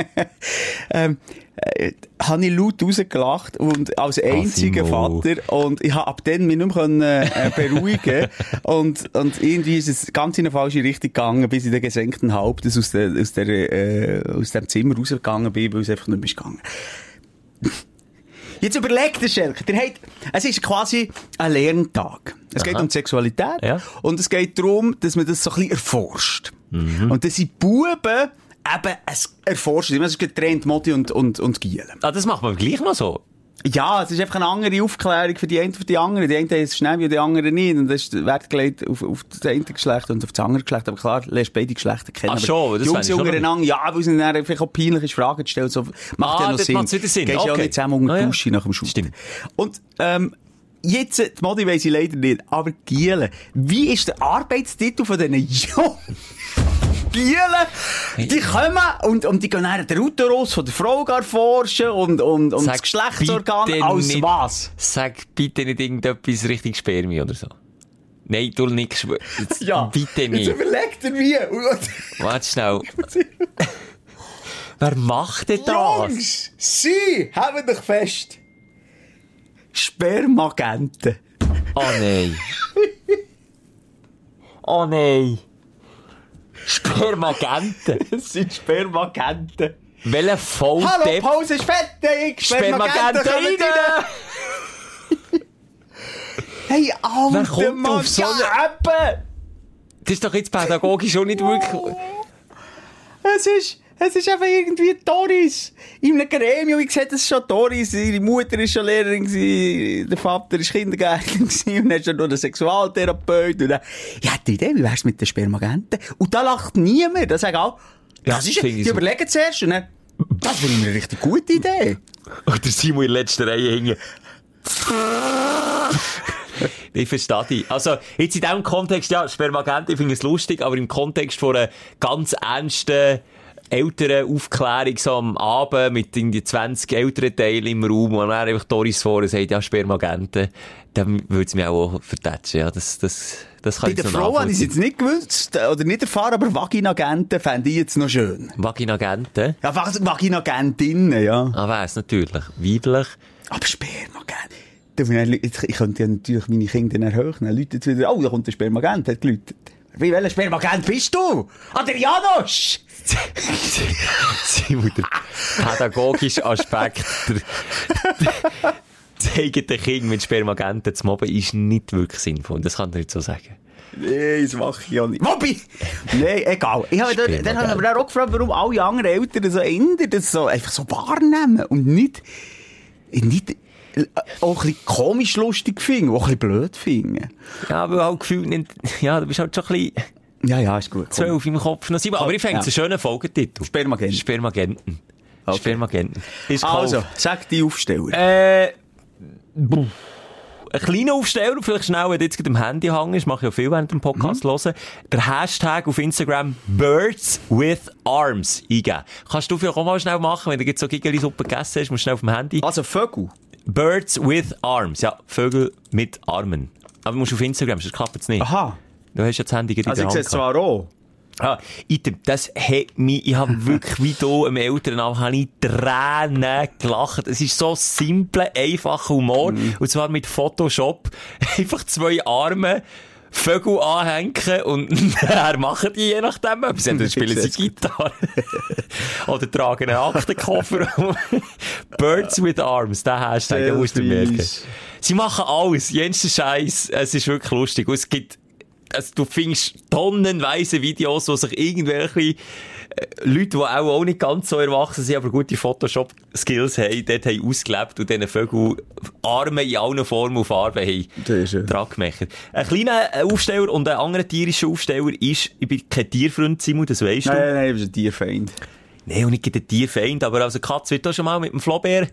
S4: ähm, äh, habe ich laut rausgelacht und als einziger
S5: Massimo.
S4: Vater und ich habe ab dann mich nicht mehr können, äh, beruhigen und, und irgendwie ist es ganz in eine falsche Richtung gegangen, bis ich den gesenkten Hauptes aus, der, aus, der, äh, aus dem Zimmer rausgegangen bin, weil es einfach nicht mehr ist gegangen. Jetzt überlegt der Schelker, der hat, es ist quasi ein Lerntag. Es geht
S5: Aha.
S4: um die Sexualität
S5: Ja.
S4: und es geht darum, dass man das so ein bisschen erforscht.
S5: Mhm.
S4: Und dass die Buben eben es erforschen. Es ist getrennt Modi und, und, und Gielen.
S5: Ah, das macht man gleich noch so.
S4: Ja, es ist einfach eine andere Aufklärung für die einen und für die anderen. Die einen haben es schnell wie die anderen nicht. Und das ist Wert gelegt auf, auf das eine Geschlecht und auf das andere Geschlecht. Aber klar, lernst beide Geschlechter kennen.
S5: Ach
S4: Aber
S5: schon, das
S4: die Jungs untereinander, ja, weil es ihnen vielleicht auch peinlich ist, Fragen zu stellen. So, macht
S5: Ah,
S4: ja noch
S5: das
S4: Sinn.
S5: macht's wieder Sinn.
S4: Gehst ja auch
S5: Okay.
S4: nicht zusammen unter
S5: Ah,
S4: die
S5: ja.
S4: Dusche nach dem Schuss.
S5: Stimmt.
S4: Und, ähm, Jetzt, die Modi weiss ich leider nicht, aber Gielen. Wie ist der Arbeitstitel von diesen Jungen? Gielen, die kommen und, und die gehen dann den Uterus von der Frau gar forschen und, und, und das
S5: Sag
S4: Geschlechtsorgan
S5: bitte
S4: als
S5: nicht-
S4: was?
S5: Sag bitte nicht irgendetwas Richtung Spermie oder so. Nein, du nix. Jetzt Bitte
S4: Jetzt
S5: nicht.
S4: überlegt er wie.
S5: Warte schnell. Wer macht denn das?
S4: Jungs, sie haben dich fest. Spermagenten.
S5: Oh nein. Oh nein. Spermagenten.
S4: Das sind Spermagenten.
S5: Welcher
S4: Hallo,
S5: Volldepp
S4: Pause ist fertig.
S5: Spermagenten
S4: kommen
S5: rein?
S4: Hey, alter Mann,
S5: auf so eine-. Das ist doch jetzt pädagogisch auch nicht wirklich...
S4: Es ist, es ist einfach irgendwie Doris. In einem Gremium, ich sehe das schon Doris. Ihre Mutter ist schon Lehrerin gewesen, der Vater ist Kindergärtner gewesen, und dann ist er noch ein Sexualtherapeut. Und dann, ich hatte die Idee, wie wär's mit den Spermagenten? Und da lacht niemand. Da sagen auch,
S5: Ja,
S4: das ist,
S5: finde
S4: die
S5: so.
S4: überlegen zuerst und dann, das finde ich eine richtig gute Idee.
S5: Oder Simon in der letzten Reihe hingen. Ich verstehe dich. Also, jetzt in diesem Kontext, ja, Spermagent, ich finde es lustig, aber im Kontext von einer ganz ernsten, älteren Aufklärung so am Abend mit irgendwie 20 älteren Teilen im Raum, wo dann einfach Doris vorne sagt, ja, Spermagenten, dann würde es mich auch vertätschen, ja, das, das, das kann
S4: Bei
S5: ich
S4: der Frau habe ich es jetzt nicht gewusst, äh, oder nicht erfahren, aber Vaginagenten fände ich jetzt noch schön.
S5: Vaginagenten?
S4: Ja, Vaginagentinnen, ja.
S5: Ah, wär's natürlich. Weiblich.
S4: Aber Spermagent. Du, wenn er- jetzt- Ich könnte ja natürlich meine Kinder erhöhen. Dann läutet es wieder, oh, da kommt der Spermagent, hat geläutet. Wie welcher Spermagent bist du? Adrianos!
S5: Simon, der pädagogische Aspekt, der, zeigen den Kindern mit Spermagenten zu mobben, ist nicht wirklich sinnvoll. Das kann ich nicht so sagen.
S4: Nee, das mache ich ja nicht. Wobei! Nee, egal. Ich habe, dann, dann habe ich mir auch gefragt, warum alle anderen Eltern so Inder das so, einfach so wahrnehmen und nicht, nicht auch ein bisschen komisch lustig finden, auch ein bisschen blöd finden.
S5: Ja, aber halt gefühlt nicht, ja, du bist halt schon ein bisschen
S4: Ja, ja, ist gut. komm.
S5: zwölf im Kopf noch Simon. Aber ich finde es
S4: Ja.
S5: einen schönen Folgetitel.
S4: Spermagenten.
S5: Spermagenten.
S4: Okay.
S5: Spermagenten. Ist
S4: Also,
S5: gekauft.
S4: sag die Aufsteller.
S5: Äh, buh. ein kleiner Aufsteller, vielleicht schnell, wenn du jetzt am Handy hängst, mache ich ja viel während dem Podcast hören. Der Hashtag auf Instagram Birds with Arms eingeben. Kannst du vielleicht auch mal schnell machen, wenn du jetzt so Gigeli-Suppe gegessen hast, musst du schnell auf dem Handy.
S4: Also, Vögel.
S5: Birds with Arms. Ja, Vögel mit Armen. Aber du musst auf Instagram, sonst klappt es nicht.
S4: Aha.
S5: Du hast ja das Handy gerade
S4: Also,
S5: in
S4: ich sehe zwar auch.
S5: Ah, item, das hat mich, ich habe wirklich wie du im Elternabend, habe ich Tränen gelacht. Es ist so simpler, einfacher Humor. Und zwar mit Photoshop. Einfach zwei Arme. Vögel anhängen und er machen die je nachdem etwas. Entweder spielen sie Gitarre oder tragen einen Aktenkoffer. Birds with Arms, der Hashtag, den musst du merken. Sie machen alles, jensten Scheiß. Es ist wirklich lustig. Und es gibt, also du findest tonnenweise Videos, wo sich irgendwelche Leute, die auch, auch nicht ganz so erwachsen sind, aber gute Photoshop-Skills haben, dort haben ausgelebt und diesen Vögel Arme in allen Formen und Farben haben
S4: Das ist
S5: gemacht. Ein kleiner äh, Aufsteller und ein anderer tierischer Aufsteller ist, ich bin kein Tierfreund, Simon, das weisst du.
S4: Nein, nein, du bist ein Tierfeind.
S5: Nein, und nicht gegen den Tierfeind, aber also Katze wird auch schon mal mit dem Flaubär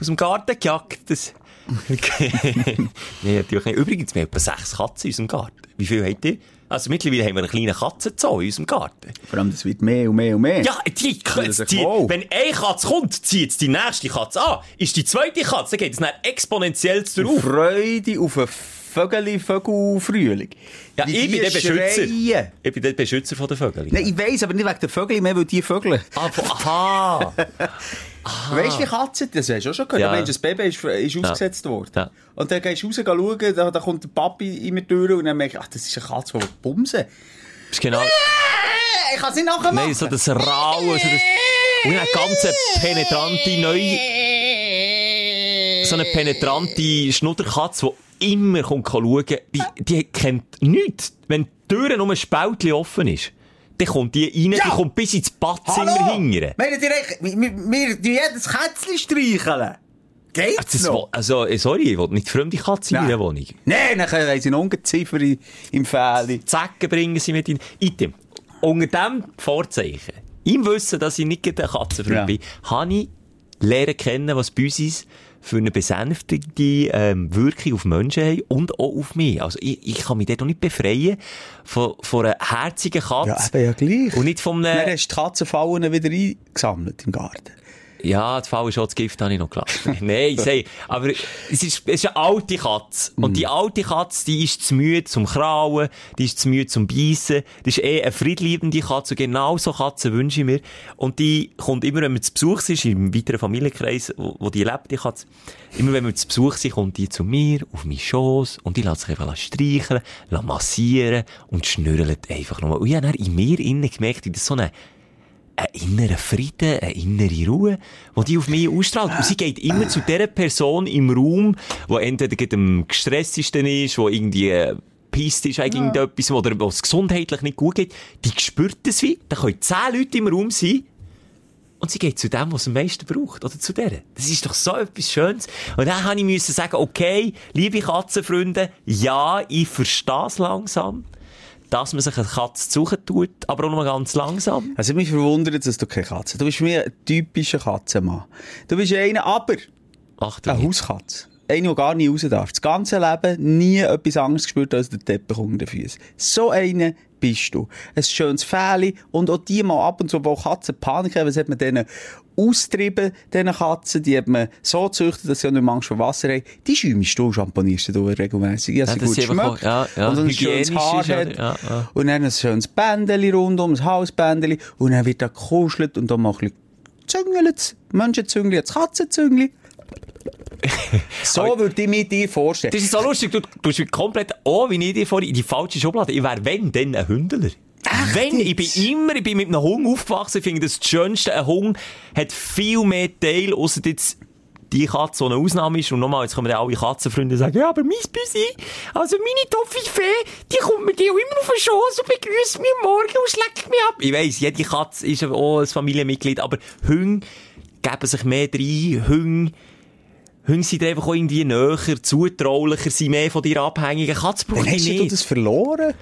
S5: aus dem Garten gejagt. Das... Nein, natürlich nicht. Übrigens, wir haben etwa sechs Katzen in unserem Garten. Wie viel habt ihr? Also mittlerweile haben wir einen kleinen Katzenzoo in unserem Garten.
S4: Vor allem, das wird mehr und mehr und mehr.
S5: Ja, die, die,
S4: wohl.
S5: wenn eine Katze kommt, zieht jetzt die nächste Katze an. Ist die zweite Katze, dann geht es dann exponentiell drauf.
S4: Freude auf ein Vögeli, Vögelfrühling.
S5: Ja,
S4: Wie
S5: ich bin
S4: die
S5: der Beschützer. Ich bin der Beschützer von den Vögeln.
S4: Nein, ich weiss, aber nicht wegen der Vögel, mehr weil die Vögel.
S5: Ah, von- aha.
S4: Weißt du, wie Katzen, das hast du auch schon gehört.
S5: Ja.
S4: Ja. Das Baby ist, ist ausgesetzt worden.
S5: Ja.
S4: Und dann gehst du raus schauen, da, da kommt der Papi immer durch und dann merkst du, ach, das ist eine Katze, die bumsen.
S5: Das ist genau...
S4: Ich kann es nicht nachmachen.
S5: Nein, so das Raue, so das... Und eine ganz penetrante, neue... So eine penetrante Schnudderkatze, die immer kommt schauen, die, die kennt nichts. Wenn die Tür nur ein Spältchen offen ist, dann kommt die rein, die kommt bis ins Badzimmer hingern.
S4: Meinen die recht? Wir, wir, jedes Kätzchen streicheln. Geht's
S5: Das,
S4: noch?
S5: wo- also, eh, sorry, ich will nicht fremde Katze in meiner Wohnung.
S4: Nein, dann haben sie einen Ungeziefer im Fähli.
S5: Zacken bringen sie mit in. Item. Unter dem Vorzeichen, im Wissen, dass ich nicht ein Katzenfreund
S4: Ja.
S5: bin, habe ich lernen kennen, was bei uns ist für eine besänftigende ähm, Wirkung auf Menschen haben und auch auf mich. Also ich, ich kann mich dort auch nicht befreien von, von einer herzigen Katze.
S4: ja gleich.
S5: Und nicht von
S4: Dann
S5: einem...
S4: hast du die Katzenfallen wieder eingesammelt im Garten.
S5: Ja, das Fall ist auch das Gift, habe ich noch gelassen. Nein, ich sage, aber es ist, es ist eine alte Katze. Und die alte Katze, die ist zu müde zum Krauen, die ist zu müde zum Beißen. Das ist eh eine friedliebende Katze. Und genau so Katzen wünsche ich mir. Und die kommt immer, wenn man zu Besuch ist, im weiteren Familienkreis, wo, wo die lebt, die Katze, immer wenn wir zu Besuch sind, kommt die zu mir, auf meinen Schoss, und die lässt sich einfach streicheln, massieren und schnürrelt einfach nochmal. Und ich habe dann in mir innen gemerkt, wie das so eine, ein innerer Frieden, eine innere Ruhe, die die auf mich ausstrahlt. Und sie geht immer zu der Person im Raum, die entweder am gestresstesten ist, wo irgendwie äh, pisst ist, irgendetwas, oder wo es gesundheitlich nicht gut geht. Die spürt das wie. Da können zehn Leute im Raum sein. Und sie geht zu dem, was am meisten braucht. Oder zu der. Das ist doch so etwas Schönes. Und dann habe ich müssen sagen, okay, liebe Katzenfreunde, ja, ich verstehe es langsam, dass man sich eine Katze suchen tut, aber auch nur ganz langsam.
S4: Also mich verwundert, dass du keine Katze Du bist für mich ein typischer Katzenmann. Du bist einer, aber
S5: Achtung.
S4: eine Hauskatze. eine, die gar nie raus darf. Das ganze Leben nie etwas anderes gespürt als der Teppich unter den Füßen. So eine bist du. Ein schönes Fähli und auch die mal ab und zu, wo Katzen Panik haben, was hat man denen austrieben, diesen Katzen, die hat man so gezüchtet, dass sie auch nicht mehr Angst vor Wasser haben. Die schäumst du, champonierst du regelmässig. Ja, sie gut schmeckt.
S5: ja, ja,
S4: und ein schönes Haar hat.
S5: Ja, ja.
S4: Und dann ein schönes Bändeli rundum, ein Hausbändeli. Und dann wird da gekuschelt und dann mal ein bisschen züngelt. Menschenzüngli, Katzenzüngli. so würde ich mir dir vorstellen.
S5: Das ist so lustig, du, du bist komplett, oh, wie ich dir vorhin, in die falsche Schublade. Ich wäre, wenn, dann ein Hündler. Wenn, ich bin immer, ich bin mit einem Hund aufgewachsen, ich finde das Schönste. Ein Hund hat viel mehr Teil, außer jetzt die Katze, die eine Ausnahme ist. Und nochmal, jetzt kommen dann alle Katzenfreunde und sagen, ja, aber mein Büsi, also meine Toffifee, die kommt mir die auch immer auf den Schoß und begrüßt mich Morgen und schlägt mich ab. Ich weiss, jede Katze ist auch ein Familienmitglied, aber Hunde geben sich mehr rein, Hunde Hunde sind dir einfach auch irgendwie näher, zutraulicher, sind mehr von dir abhängig. Braucht
S4: Dann hast du das verloren?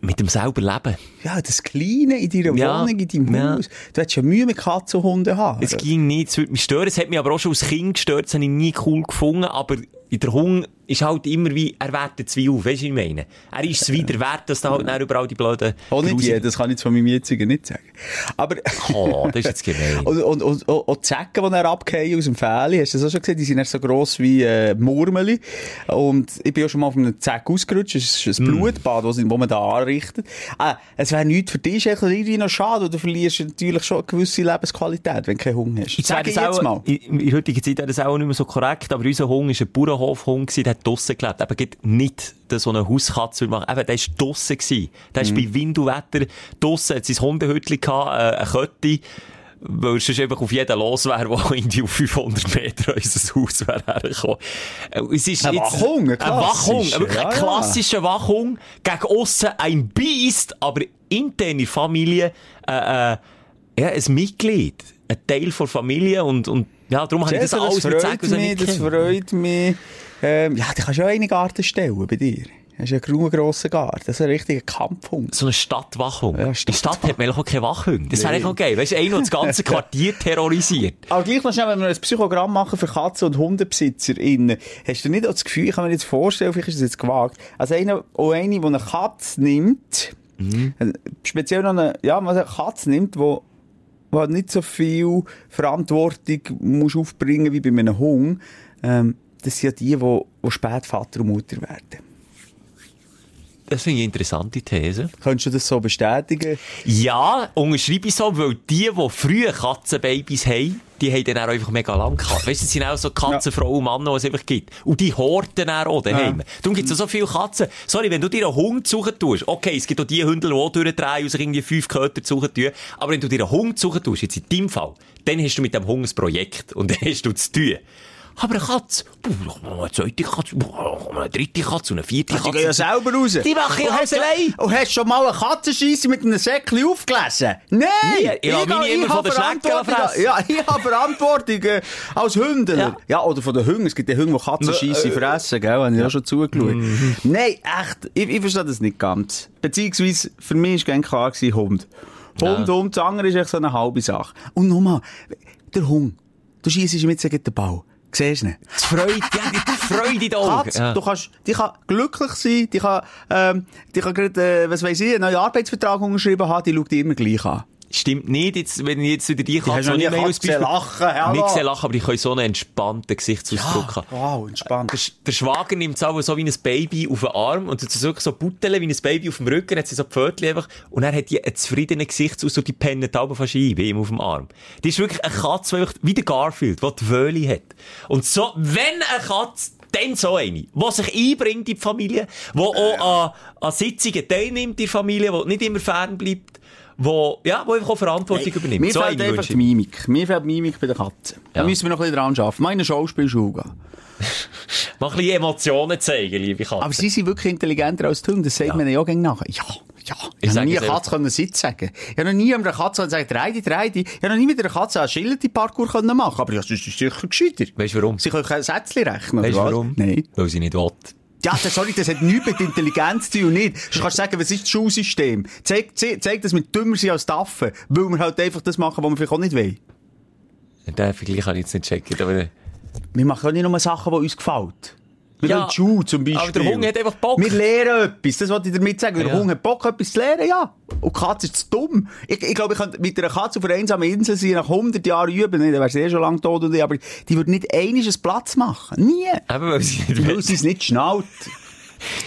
S5: Mit dem selber Leben.
S4: Ja, das Kleine in deiner
S5: Ja.
S4: Wohnung, in deinem
S5: Ja.
S4: Haus. Du hättest ja Mühe mit Katzen und Hunden haben.
S5: Es ging nicht, es würde mich stören. Es hat mich aber auch schon als Kind gestört, das habe ich nie cool gefunden. Aber in der Hund ist halt immer wie, er wertet zu viel auf, weißt du, ich meine? Er ist es wieder wert, dass da halt dann überall die blöden
S4: Auch nicht jeder, das kann ich jetzt von meinem jetzigen nicht sagen. Aber,
S5: Oh, das ist jetzt gemein.
S4: und, und, und, und, die Zecken, die er abgehen aus dem Fähli, hast du das auch schon gesehen? Die sind dann so gross wie, äh, Murmeli. Und ich bin auch schon mal auf einem Zeck ausgerutscht. Das ist ein
S5: Hm.
S4: Blutbad, das man da anrichtet. Ah, es wäre nichts für dich, echt irgendwie noch schade. Du verlierst natürlich schon eine gewisse Lebensqualität, wenn du keinen Hunger hast.
S5: Ich
S4: Sag
S5: sage es
S4: jetzt
S5: auch,
S4: mal.
S5: In, in heutiger Zeit wäre das auch nicht mehr so korrekt, aber unser Hund war ein Bauernhofhund, hat draussen gelebt. Eben geht nicht so eine Hauskatze machen. Eben, der war draussen gewesen. Der ist bei Wind und Wetter draussen, hat sein Hundehütchen gehabt, äh, eine Kette, weil sonst einfach auf jeden los wäre, der irgendwie auf 500 Meter unser Haus wäre hergekommen. Äh, Es ist
S4: Ein
S5: jetzt-
S4: Wachhund, ein
S5: ein Wachhund,
S4: klassischer,
S5: wirklich
S4: ja,
S5: ein
S4: ja.
S5: klassischer Wachhund, gegen aussen ein Biest, aber intern in der Familie, äh, äh, ja, ein Mitglied, ein Teil der Familie und, und ja, darum habe ich das alles sagen, was ich
S4: mich, das freut mich. Ähm, ja, du kannst ja auch einen Garten stellen bei dir. Das ist ja ein grosser Garten. Das ist ein richtiger Kampfhund.
S5: So eine Stadtwachhund.
S4: Ja,
S5: In der Stadt hat man auch keine Wachhunde. Das wäre eigentlich auch geil. Weißt du, einer, der das ganze Quartier terrorisiert.
S4: Aber gleich noch schnell, wenn wir ein Psychogramm machen für Katzen- und HundebesitzerInnen, hast du nicht auch das Gefühl, ich kann mir jetzt vorstellen, vielleicht ist das jetzt gewagt, also einer, auch eine, die eine Katze nimmt, äh, speziell noch eine, ja, eine Katze nimmt, wo, wo nicht so viel Verantwortung muss aufbringen wie bei einem Hund, ähm, das sind ja die, die, die spät Vater und Mutter werden.
S5: Das finde ich eine interessante These.
S4: Könntest du das so bestätigen?
S5: Ja, unterschreibe ich so, weil die, die früher Katzenbabys haben, die haben dann auch einfach mega lang gehabt. Weißt du, es sind auch so Katzenfrauen und Männer, die es einfach gibt. Und die horten dann auch daheim. Darum gibt es so viele Katzen. Sorry, wenn du dir einen Hund suchen tust, okay, es gibt auch die Hunde, die auch durchdrehen und sich irgendwie fünf Köter suchen tun. Aber wenn du dir einen Hund suchen tust, jetzt in deinem Fall, dann hast du mit dem Hund ein Projekt. Und dann hast du zu tun. Aber eine Katze, eine zweite Katze, eine dritte Katze und eine vierte
S4: Die
S5: Katze.
S4: gehen ja selber raus.
S5: Die machen ja alles
S4: hast du-
S5: allein.
S4: Und hast du schon mal eine Katzenscheisse mit einem Säckchen aufgelesen? Nein!
S5: Nie. Ich lasse meine immer von
S4: habe Verantwortung-
S5: fressen.
S4: Ja, ich habe Verantwortung äh, als Hündler. Ja.
S5: Ja.
S4: oder von den Hunden. Es gibt ja Hunde, die Katzenscheisse fressen, gell? Habe ich ja schon zugeschaut. Nein, echt. Ich, ich verstehe das nicht ganz. Beziehungsweise, für mich war klar gewesen, Hund. Hund,
S5: Ja.
S4: Hund, das andere ist echt so eine halbe Sache. Und nochmal, der Hund. Du schießt ihm jetzt gegen den Ball. Siehst du nicht?
S5: Die Freude, ja, die Freude in den Augen.
S4: Katze,
S5: Ja.
S4: du kannst, die kann glücklich sein, die kann, ähm, die kann gerade, äh, was weiss ich, einen neuen Arbeitsvertrag unterschrieben haben, die schaut dich immer gleich an.
S5: Stimmt nicht, jetzt, wenn ich jetzt wieder die Katze, die ich mehr als Beispiel-
S4: lachen, hallo.
S5: Nicht gesehen lachen, aber die können so einen entspannten Gesichtsausdruck haben.
S4: Wow, entspannt.
S5: Der, der Schwager nimmt es auch so wie ein Baby auf den Arm und es wirklich so butteln wie ein Baby auf dem Rücken, hat sie so Pfötchen einfach und er hat die einen zufriedenen Gesichtsausdruck, die pennt aber fast ein, bei ihm auf dem Arm. Die ist wirklich eine Katze, die wirklich, wie der Garfield, die die Wöhle hat. Und so, wenn eine Katze dann so eine, die sich einbringt in die Familie, die auch an, an Sitzungen teilnimmt in der Familie, die nicht immer fern bleibt, wo, ja, wo einfach auch Verantwortung übernimmt.
S4: Mir
S5: so
S4: fehlt einfach die. Mimik. Mir fehlt Mimik bei der Katze. Da
S5: Ja.
S4: müssen wir noch ein bisschen dran arbeiten. Meine Schauspielschule gehen.
S5: Mal ein bisschen Emotionen zeigen, liebe Katze.
S4: Aber sie sind wirklich intelligenter als die Hunde. Das sagt
S5: Ja.
S4: man ja auch nachher. Ja, ja. Ich,
S5: Ich
S4: habe nie eine Katze können Sitz sagen. Ich habe noch nie einer Katze gesagt, reite, reite. Ich habe noch nie mit einer Katze einen Schilderti-Parkour können machen. Aber ja, das ist sicher gescheiter.
S5: Weißt du warum?
S4: Sie können kein Sätzchen rechnen,
S5: Weißt du warum?
S4: Nein.
S5: Weil sie nicht will.
S4: Ja, das, sorry, das hat nichts mit Intelligenz zu tun und nicht. Du kannst sagen, was ist das Schulsystem? Zeig, zeig, zeig dass wir dümmer sind als die Affen, weil wir halt einfach das machen, was wir vielleicht auch nicht wollen.
S5: Den Vergleich habe ich jetzt nicht gecheckt, aber
S4: wir machen ja nicht nur Sachen, die uns gefallen. Wir
S5: Ja,
S4: die Schule zum Beispiel.
S5: aber der Hund hat einfach Bock.
S4: Wir lernen etwas. Das wollte ich damit sagen. Der
S5: Ja.
S4: Hund hat Bock, etwas zu lernen, ja. Und die Katze ist zu dumm. Ich, ich glaube, ich könnte mit einer Katze auf einer einsamen Insel sein, nach 100 Jahren üben. Dann wäre sie eh schon lange tot. Und ich, aber die würde nicht einiges Platz machen. Nie.
S5: Eben, weil sie nicht
S4: Weil sie es nicht schnallt.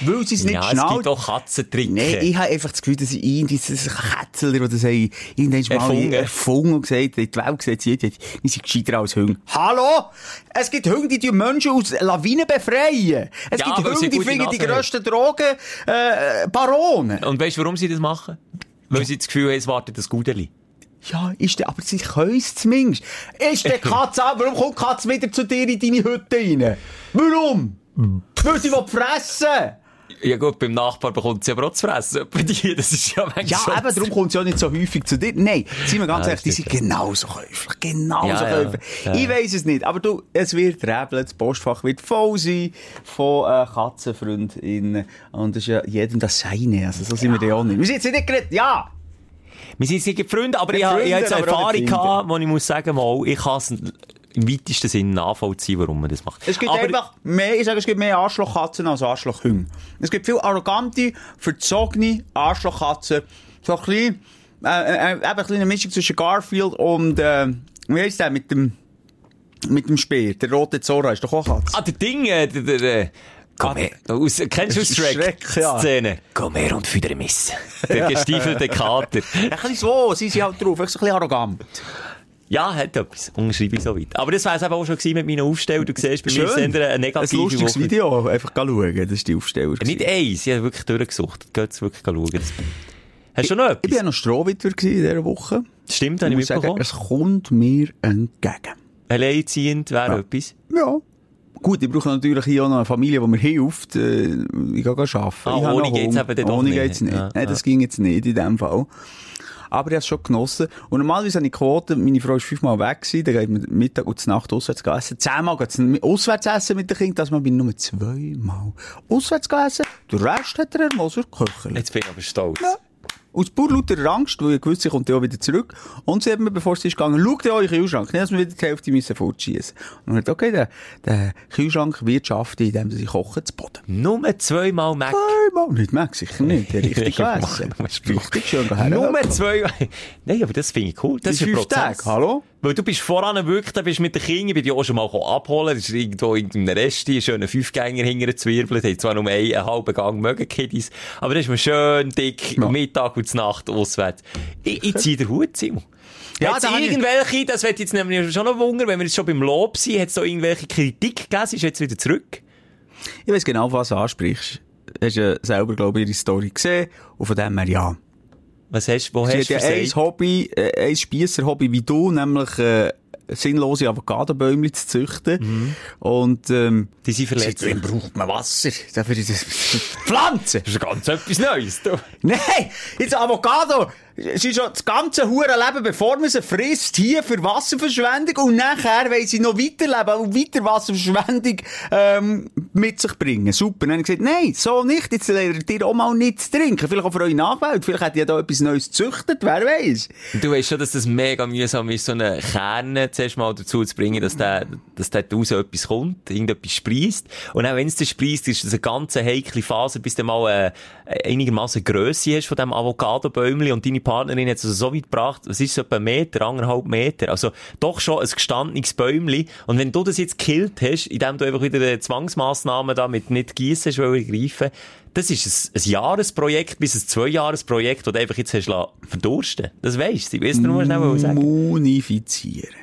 S4: Weil sie es nicht
S5: Ja, es
S4: schnallt.
S5: gibt auch Katzentricken.
S4: Nein, ich habe einfach das Gefühl, dass ich dieses Kätzler, das haben, irgendwann mal
S5: Erfunden.
S4: erfunden und gesagt, die Welt die die sind gescheiter als Hunde. Hallo? Es gibt Hunde, die die Menschen aus Lawinen befreien. Es
S5: Ja,
S4: gibt
S5: sie
S4: Hunde, die finden die grössten Drogen, äh, Baronen.
S5: Und weißt du, warum sie das machen? Weil sie das Gefühl haben, es wartet das Gudeli.
S4: Ja, ist der, aber sie können es zumindest. Ist der Katze warum kommt die Katze wieder zu dir in deine Hütte rein? Warum? Weil sie fressen.
S5: Ja gut, beim Nachbar bekommt sie aber auch zu fressen. Bei dir, das ist ja manchmal
S4: Ja, eben, darum kommt sie ja nicht so häufig zu dir. Nein, seien wir ganz
S5: Ja,
S4: ehrlich, die sind genauso käuflich. Genauso
S5: Ja, ja.
S4: käuflich.
S5: Ja.
S4: Ich weiss es nicht, aber du, es wird rebeln, das Postfach wird voll sein von äh, KatzenfreundInnen. Und das ist ja jedem das Seine. Also so sind wir ja auch nicht. Wir sind jetzt nicht geredet, ja!
S5: Wir sind sicher Freunde, aber ich,
S4: Ja,
S5: habe- ich habe jetzt eine
S4: Freunde, auch
S5: Erfahrung
S4: nicht
S5: gehabt, wo ich muss sagen, mal, ich kann es im weitesten Sinne nachvollziehen, warum man das macht.
S4: Es gibt
S5: aber,
S4: einfach mehr, ich sage, es gibt mehr Arschlochkatzen als Arschlochhunde. Es gibt viel arrogante, verzogene Arschlochkatzen. So ein bisschen, äh, äh, eben ein bisschen eine Mischung zwischen Garfield und, äh, wie heisst der, mit dem, mit dem Speer. Der rote Zora ist doch auch Katze.
S5: Ah, der Ding, äh, der, der, der Komm her. Aus, kennst du aus Shrek?
S4: Shrek, ja.
S5: Szene. Komm her und fütter Miss. Der gestiefelte Kater.
S4: Ein bisschen so, sind sie halt drauf, ein bisschen arrogant.
S5: Ja, hat etwas. Unterschreibe ich so weit. Aber das wäre es auch schon mit meinen Aufstellungen. Du siehst bei mir Sender eine
S4: Ein
S5: negative
S4: lustiges
S5: Woche.
S4: Video, einfach schauen, das ist die Aufsteller.
S5: Nicht eins, ich habe wirklich durchgesucht. Geht's wirklich schauen. Das- Hast du noch
S4: Ich
S5: etwas?
S4: war ja noch Strohwittwer gewesen in dieser Woche.
S5: Stimmt,
S4: Ich
S5: habe ich
S4: sagen,
S5: mitbekommen.
S4: es kommt mir entgegen.
S5: Alleinziehend wäre
S4: Ja.
S5: etwas.
S4: Ja. Gut, ich brauche natürlich hier auch noch eine Familie, die mir hilft. Äh, Ich gehe arbeiten.
S5: Ah,
S4: ich
S5: ohne
S4: noch
S5: geht's eben dann
S4: Ohne
S5: nicht.
S4: geht's nicht.
S5: Ja,
S4: Nein, das ging jetzt nicht in dem Fall. Aber ich habe es schon genossen. Und normalerweise habe ich Quote, meine Frau ist fünfmal weg gewesen, dann geht man Mittag und Nacht auswärts essen. Zehnmal geht es auswärts essen mit den Kindern, das Mal bin nur zweimal auswärts essen. Der Rest hat er Moser geköchelt.
S5: Jetzt bin ich aber stolz.
S4: Ja. Aus pur lauter Angst, weil ich gewusst, sie kommt ja auch wieder zurück. Und sie hat mir, bevor sie ist gegangen, schaut in euren Kühlschrank. Nicht, dass wir wieder die Hälfte müssen fortschießen. Und dachte, okay, der, der Kühlschrank wirtschaftet, indem sie kochen zu Boden.
S5: Nur zweimal Mac.
S4: Zweimal. Nicht Mac, sicher nicht. Der richtig gegessen. Richtig schön gehabt.
S5: Nur zwei. Nein, aber das finde ich cool. Das,
S4: Das
S5: ist ein Prozess.
S4: Tage, hallo?
S5: Weil du bist voran wirklich, da bist mit den Kindern, ich bin die auch schon mal abholen, das ist irgendwo in einem Rest, einen schönen Fünfgänger hinter zwirbeln, die haben zwar nur einen, einen halben Gang mögen, Kiddies, aber das ist mir schön dick,
S4: Ja.
S5: Mittag und Nacht auswärts. Ich, ich ziehe den Hut, Simon.
S4: Ja,
S5: Hat's
S4: da ich-
S5: irgendwelche, das wird jetzt nämlich schon noch wundern, wenn wir jetzt schon beim Lob sind, hat es da irgendwelche Kritik gegeben, ist jetzt wieder zurück.
S4: Ich weiss genau, was du ansprichst. Du hast ja selber, glaube ich, ihre Story gesehen. Und von dem her, ja.
S5: Was hast, wo
S4: Sie
S5: hast
S4: hat ja
S5: du
S4: ein? Hobby, äh, ein Spiesser-Hobby wie du, nämlich, äh, sinnlose Avocadobäume zu züchten. Und, ähm,
S5: Die sind verletzt.
S4: Dann braucht man Wasser. Dafür ist es Pflanzen.
S5: Das ist ganz etwas Neues, du.
S4: Nein, jetzt Avocado. Sie schon das ganze hure Leben, bevor man sie frisst, hier für Wasserverschwendung und nachher will sie noch weiterleben und weiter Wasserverschwendung ähm, mit sich bringen. Super. Dann habe ich gesagt, nein, so nicht. Jetzt lernt ihr auch mal nicht zu trinken. Vielleicht auch für eure Nachwelt. Vielleicht hat ihr da etwas Neues gezüchtet, wer weiß.
S5: Du weißt schon, dass das mega mühsam ist, so einen Kern zuerst mal dazu zu bringen, dass der, dass der daraus etwas kommt, irgendetwas sprießt. Und auch wenn es dann sprießt, ist das eine ganz heikle Phase, bis du mal äh, einigermaßen Grösse hast von diesem Avocado-Bäumchen und deine Partnerin hat es also so weit gebracht, es ist so etwa ein Meter, anderthalb Meter. Also doch schon ein gestandenes Bäumchen. Und wenn du das jetzt gekillt hast, indem du einfach wieder eine Zwangsmassnahme da mit nicht gießen greifen, das ist ein, ein Jahresprojekt bis ein Zweijahresprojekt, das du einfach jetzt hast verdursten. Das weisst du. Weiss dir nur schnell sagen.
S4: Munifizieren.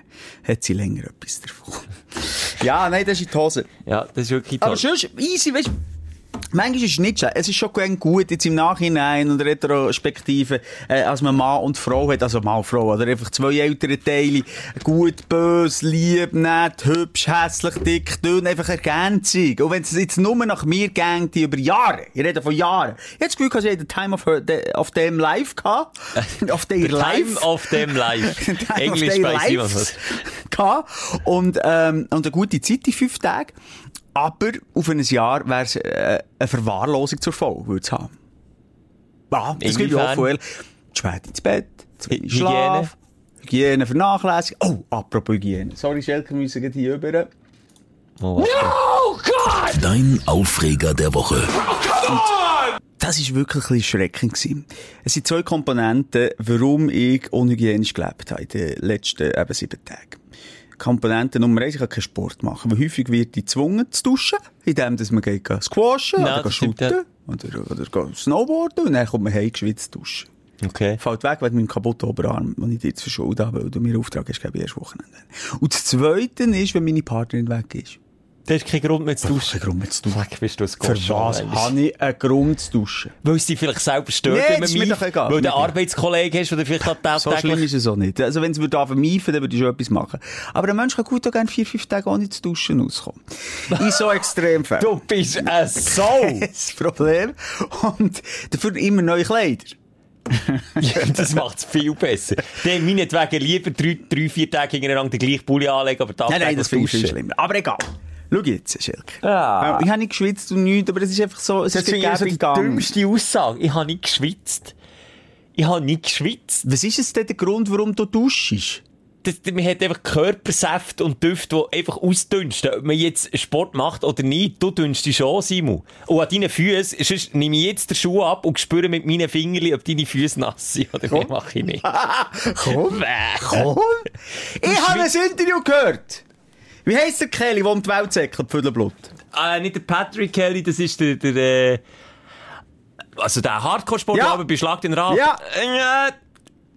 S4: Hat sie länger etwas davon. ja, nein, das ist in die Hose.
S5: Ja, das ist wirklich toll.
S4: Aber sonst, easy, weißt du, manchmal ist es nicht schlecht. Es ist schon gut, jetzt im Nachhinein und Retrospektive, äh, als man Mann und Frau hat, also Mann und Frau, oder einfach zwei ältere Teile, gut, böse, lieb, nett, hübsch, hässlich, dick, dünn, einfach Ergänzung. Und wenn es jetzt nur nach mir geht, die über Jahre, ich rede von Jahren, das Gefühl, dass ich den Time of, her, de, of them live gehabt, auf der
S5: The
S4: live.
S5: Time of them life. Englisch bei Simon.
S4: Und, ähm, und eine gute Zeit, die fünf Tage. Aber auf ein Jahr wäre es äh, eine Verwahrlosung zur Folge, würde es haben. Ja, das gibt ja auch vorher. Zu spät ins Bett, zu wenig
S5: Hygiene?
S4: Schlaf, Hygiene vernachlässigen. Oh, apropos Hygiene. Sorry, Schelke, wir müssen gleich hier rüber.
S5: Oh, was
S3: Dein Aufreger der Woche.
S4: Das ist wirklich ein bisschen schreckend gewesen. Es sind zwei Komponenten, warum ich unhygienisch gelebt habe in den letzten eben sieben Tagen. Komponente Nummer eins, ich kann keinen Sport machen, weil häufig wird ich gezwungen zu duschen, indem dass man geht squashen
S5: Ja,
S4: oder shooten oder, oder geht snowboarden und dann kommt man heim geschwitzt duschen.
S5: Okay.
S4: Fällt weg wegen meinem kaputten Oberarm, den ich dir jetzt verschuldet habe, weil du mir Auftrag hast gegeben, erst Wochenende. Und das Zweite ist, wenn meine Partnerin weg ist.
S5: Das ist kein Grund mehr zu duschen.
S4: Grund mehr zu duschen.
S5: Fuck, bist du ein
S4: Für was habe ich einen Grund zu duschen?
S5: Weil es dich vielleicht selber stört,
S4: Nee,
S5: wenn man
S4: das mir egal.
S5: Weil du
S4: Mir
S5: einen. Arbeitskollegen hast, oder vielleicht auch
S4: So schlimm
S5: tagtäglich...
S4: ist es auch nicht. Also, wenn es würde vermeifen, dann würde ich schon etwas machen. Aber ein Mensch kann gut auch gerne vier, fünf Tage ohne zu duschen auskommen. In so extrem Fällen.
S5: Du bist ein Sau!
S4: das Problem. Und dafür immer neue Kleider.
S5: Ja, das macht es viel besser. Dann meinetwegen lieber drei, drei, vier Tage hintereinander den gleichen Pulli anlegen, aber
S4: Nein,
S5: tagtäglich
S4: nein, das finde ich viel schlimmer. Aber egal. Schau jetzt, Schelke.
S5: Ah.
S4: Ich habe nicht geschwitzt und nichts, aber es ist einfach so, es
S5: Das
S4: ist gegeben
S5: die
S4: gegangen.
S5: dümmste Aussage. Ich habe nicht geschwitzt. Ich habe nicht geschwitzt.
S4: Was ist es denn der Grund, warum du duschst?
S5: Das, man hat einfach Körpersäfte und Düfte, die einfach ausdünsten. Ob man jetzt Sport macht oder nicht, du dünstest schon, Simon. Und an deinen Füßen, sonst nehme ich jetzt den Schuh ab und spüre mit meinen Fingern, ob deine Füße nass sind oder nicht, mache ich nicht.
S4: Komm,
S5: Bäh.
S4: komm. Ich habe ein Interview gehört. Wie heisst der Kelly, der um die Welt säckelt, Blut?
S5: Äh, nicht der Patrick Kelly, das ist der, der, äh, also der Hardcore-Sportler,
S4: Ja.
S5: aber bei Schlag den Rad.
S4: Ja.
S5: Äh,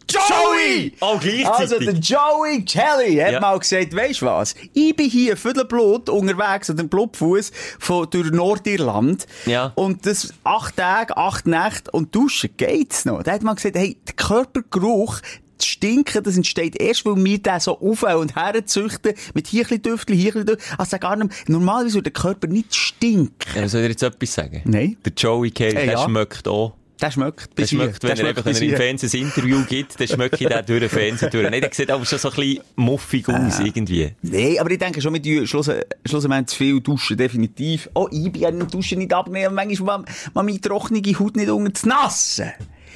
S4: Joey!
S5: Oh.
S4: Also, der Joey Kelly hat
S5: Ja.
S4: mal gesagt, weisst was? Ich bin hier für den Blut unterwegs, an dem Blutfuß von durch Nordirland.
S5: Ja.
S4: Und das acht Tage, acht Nächte und duschen geht's noch. Der hat mal gesagt, hey, der Körpergeruch, das Stinken, das entsteht erst, weil wir den so auf und her züchten, mit hier ein bisschen hier ein bisschen. Also, gar nicht, normalerweise würde der Körper nicht stinken.
S5: Ja, soll ich dir jetzt etwas sagen?
S4: Nein.
S5: Der Joey Kelly,
S4: Äh,
S5: der
S4: ja.
S5: schmeckt auch.
S4: Der schmeckt.
S5: Der schmeckt, wenn
S4: Der
S5: er einfach, wenn
S4: bis
S5: er im
S4: hier.
S5: Fernsehen ein Interview gibt, dann schmeckt ich den durch den Fernsehen durch. Nein, der sieht aber schon so ein bisschen muffig aus, irgendwie.
S4: Nee, aber ich denke schon, mit dir schlussen, schlussendlich zu viel duschen, definitiv. Oh, ich bin ja nicht duschen nicht abnehmen, manchmal mal, mal meine trockene Haut nicht unter zu nassen.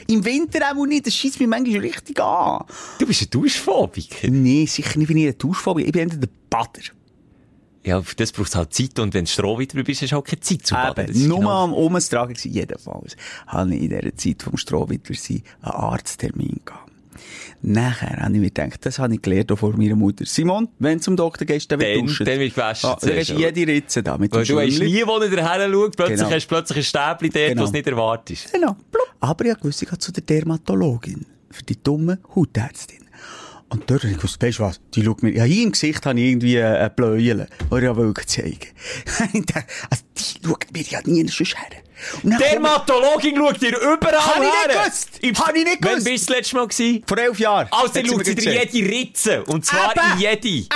S4: Im Winter auch nicht, das schießt mich manchmal richtig an.
S5: Du bist ein Duschphobiker.
S4: Nee, sicher nicht, bin ich ein Duschphobie, ich bin eher der Bader.
S5: Ja, für das braucht es halt Zeit und wenn du Stroh wieder bist, hast du halt keine Zeit zu baden.
S4: Eben, nur
S5: genau-
S4: am Umtragen gewesen, jedenfalls. Habe ich in dieser Zeit vom Strohwitter sein einen Arzttermin gehabt. Nachher habe ich mir gedacht, das habe ich gelernt von meiner Mutter. Simon, wenn du zum Doktor gehst, dann wird duschen.
S5: dann wird gewaschen
S4: Ah, dann hast du jede Ritze da mit
S5: Weil du weißt
S4: Schwimmli.
S5: nie, wo er daher schaut, plötzlich
S4: Genau.
S5: hast du plötzlich ein Stäbli dort,
S4: Genau.
S5: was du nicht erwartest.
S4: Genau. Aber ich wusste, ich zu der Dermatologin. Für die dumme Hautärztin. Und dort habe ich gewusst, weißt du was, die schaut mir, ja, hier im Gesicht habe ich irgendwie äh, ein Bläuel, die ich ja wollte zeigen. Dachte, also, die schaut mir ja nie her. Und dann komme-
S5: Dermatologin schaut dir überall
S4: Hab ich nicht
S5: her.
S4: gewusst. Hab ich nicht
S5: Wann
S4: gewusst.
S5: bist du das letzte Mal gewesen?
S4: Vor elf Jahren.
S5: Also, dann schaut sie dir jede Ritze. Und zwar
S4: Eben.
S5: in jede.
S4: Eben!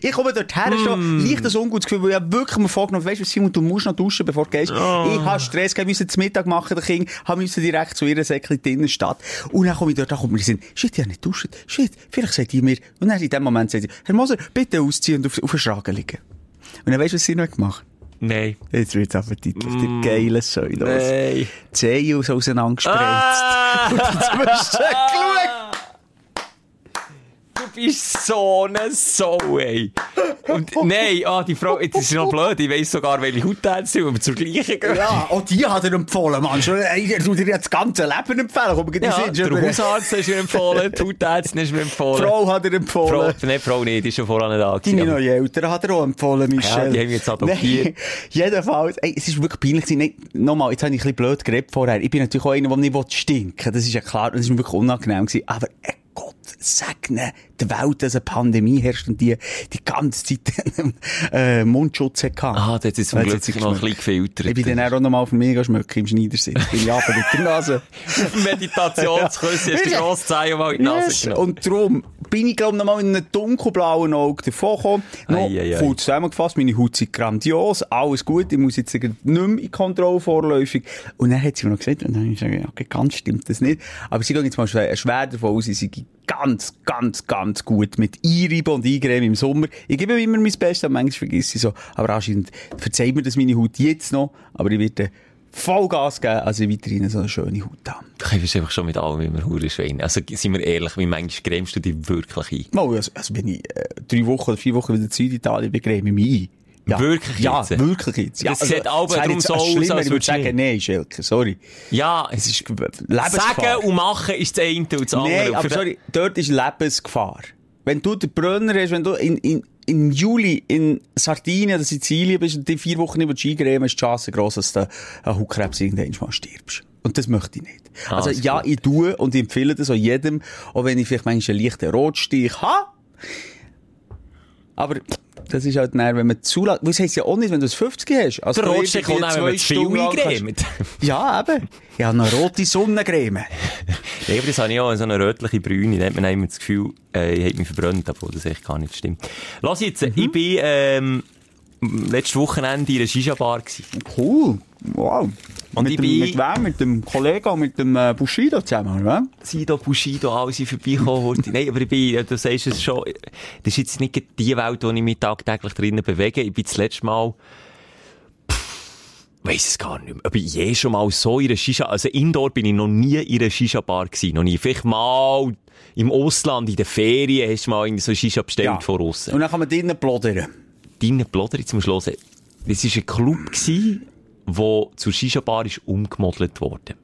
S4: Ich komme dort her, schon leicht ein ungutes Gefühl, weil ich wirklich mir vorgenommen weisst du, Simon, du musst noch duschen, bevor du gehst. Ich habe Stress gehabt, musste zum Mittag machen, der Kind, habe müssen direkt zu ihrer Säckchen in die Innenstadt. Und dann komme ich dort, da kommt mir in den Sinn, shit, ich habe nicht duschen. Shit, vielleicht sagt die mir, und dann in dem Moment sagt sie, Herr Moser, bitte ausziehen und auf, auf den Schragen liegen. Und dann weisst du, was sie noch gemacht
S5: Nein.
S4: Jetzt wird's Appetit auf der geilen Säule.
S5: Nein.
S4: Die aus auseinandergespreizt.
S5: Ah!
S4: Und dazwischen geschaut.
S5: Du bist so eine Sau, ey. Und, nein, ah, die Frau, das ist noch blöd, ich weiss sogar, welche Hautärztin, aber zur gleichen gehen.
S4: Ja, auch die hat er empfohlen, Mann. Schon, ey, er tut dir das ganze Leben empfehlen. Komm,
S5: Ja,
S4: ja,
S5: der Hausarzt hast du mir empfohlen, die Hautärztin hast du mir empfohlen.
S4: Frau hat er
S5: Frau,
S4: empfohlen.
S5: nein, Frau nicht, die ist schon voran da
S4: Deine neue Eltern hat er auch empfohlen, Michel.
S5: Ja, die haben jetzt adoptiert.
S4: Nein, jedenfalls, ey, es ist wirklich peinlich gewesen. Nochmal, jetzt habe ich ein bisschen blöd geredet vorher. Ich bin natürlich auch einer, der nicht stinken will. Das ist ja klar. Das ist mir wirklich unangenehm gewesen. Aber, ey, Gott segne die Welt, dass eine Pandemie herrscht und die die ganze Zeit äh, Mundschutz hatte.
S5: Ah, das ist zum
S4: Jetzt
S5: Glück noch ein bisschen gefiltert.
S4: Ich bin dann auch noch mal auf mich schmücken im Schneidersinn. Bin ich aber mit der Nase.
S5: Meditationsküsse, hast du die grosse Zeige mal in die Nase
S4: Yes.
S5: genommen.
S4: Und darum bin ich, glaube ich, noch mal in einem dunkelblauen Auge davon gekommen. Noch
S5: Ei, ei,
S4: kurz zusammengefasst, meine Haut ist grandios, alles gut, ich muss jetzt nicht mehr in Kontrolle vorläufig. Und dann hat sie mir noch gesagt, und dann habe ich gesagt, okay, ganz stimmt das nicht. Aber sie gehen jetzt mal schwer, davon aus, sie ganz, ganz, ganz gut mit Einreiben und Eingrämen im Sommer. Ich gebe immer mein Bestes, aber manchmal vergesse ich so. Aber anscheinend verzeiht mir das meine Haut jetzt noch, aber ich werde Vollgas geben, also weiterhin so eine schöne Haut haben.
S5: Ich bist einfach schon mit allem immer hure Schwein. Also, sind wir ehrlich, wie manchmal grämst du dich wirklich ein?
S4: Mal, also, also wenn ich äh, drei Wochen oder vier Wochen wieder in Süditalien bin, ich mich ein. Ja.
S5: Wirklich
S4: Ja,
S5: jetzt?
S4: wirklich jetzt. Ja,
S5: Das sieht aber
S4: es
S5: darum so aus, als
S4: ich würde
S5: du
S4: sagen, nein, Schelke, sorry.
S5: Ja,
S4: Es ist Lebensgefahr.
S5: sagen und machen ist das eine und das andere.
S4: Nein, aber sorry, dort ist Lebensgefahr. Wenn du den Brenner hast, wenn du in, in, im Juli in Sardinien oder Sizilien bist und die vier Wochen über die Skigreme, ist die Chance gross, dass du an Hautkrebs irgendwann mal stirbst. Und das möchte ich nicht.
S5: Ah,
S4: also, ja,
S5: gut.
S4: ich tue und ich empfehle das auch jedem, auch wenn ich vielleicht manchmal einen leichten Rotstich habe. Aber das ist halt dann, wenn man zu lang, das heisst ja auch nicht, wenn du es 50 hast. Also
S5: Der
S4: irgendwie
S5: kommt auch, wenn man zu viel eingremt.
S4: Ja, eben. Habe noch rote Sonnencreme.
S5: Ja, aber das habe ich auch, so eine rötliche Brüne. Da hat man immer das Gefühl, äh, ich habe mich verbrannt, obwohl das echt gar nicht stimmt. Lass jetzt,
S4: Mhm.
S5: ich bin, ähm, letztes Wochenende in einer Shisha-Bar.
S4: Cool. Wow.
S5: Und
S4: mit,
S5: ich
S4: dem,
S5: bin-
S4: mit wem? Mit dem Kollegen mit dem äh, Bushido zusammen, oder?
S5: Sido, Bushido, alle sind vorbeigekommen. Nein, aber ich bin, du sagst es schon, das ist jetzt nicht die Welt, wo ich mich tagtäglich drinnen bewege. Ich bin das letzte Mal, weiss es gar nicht mehr, ob ich je schon mal so in einer Shisha, also Indoor bin ich noch nie in einer Shisha-Bar gewesen. Noch nie. Vielleicht mal im Ausland, in den Ferien, hast du mal irgendwie so eine Shisha bestellt von aussen.
S4: Und dann kann man drinnen plodern.
S5: Deine Plodder zum Schluss. Das war ein Club, gewesen, der zur Shisha-Bar ist umgemodelt worden.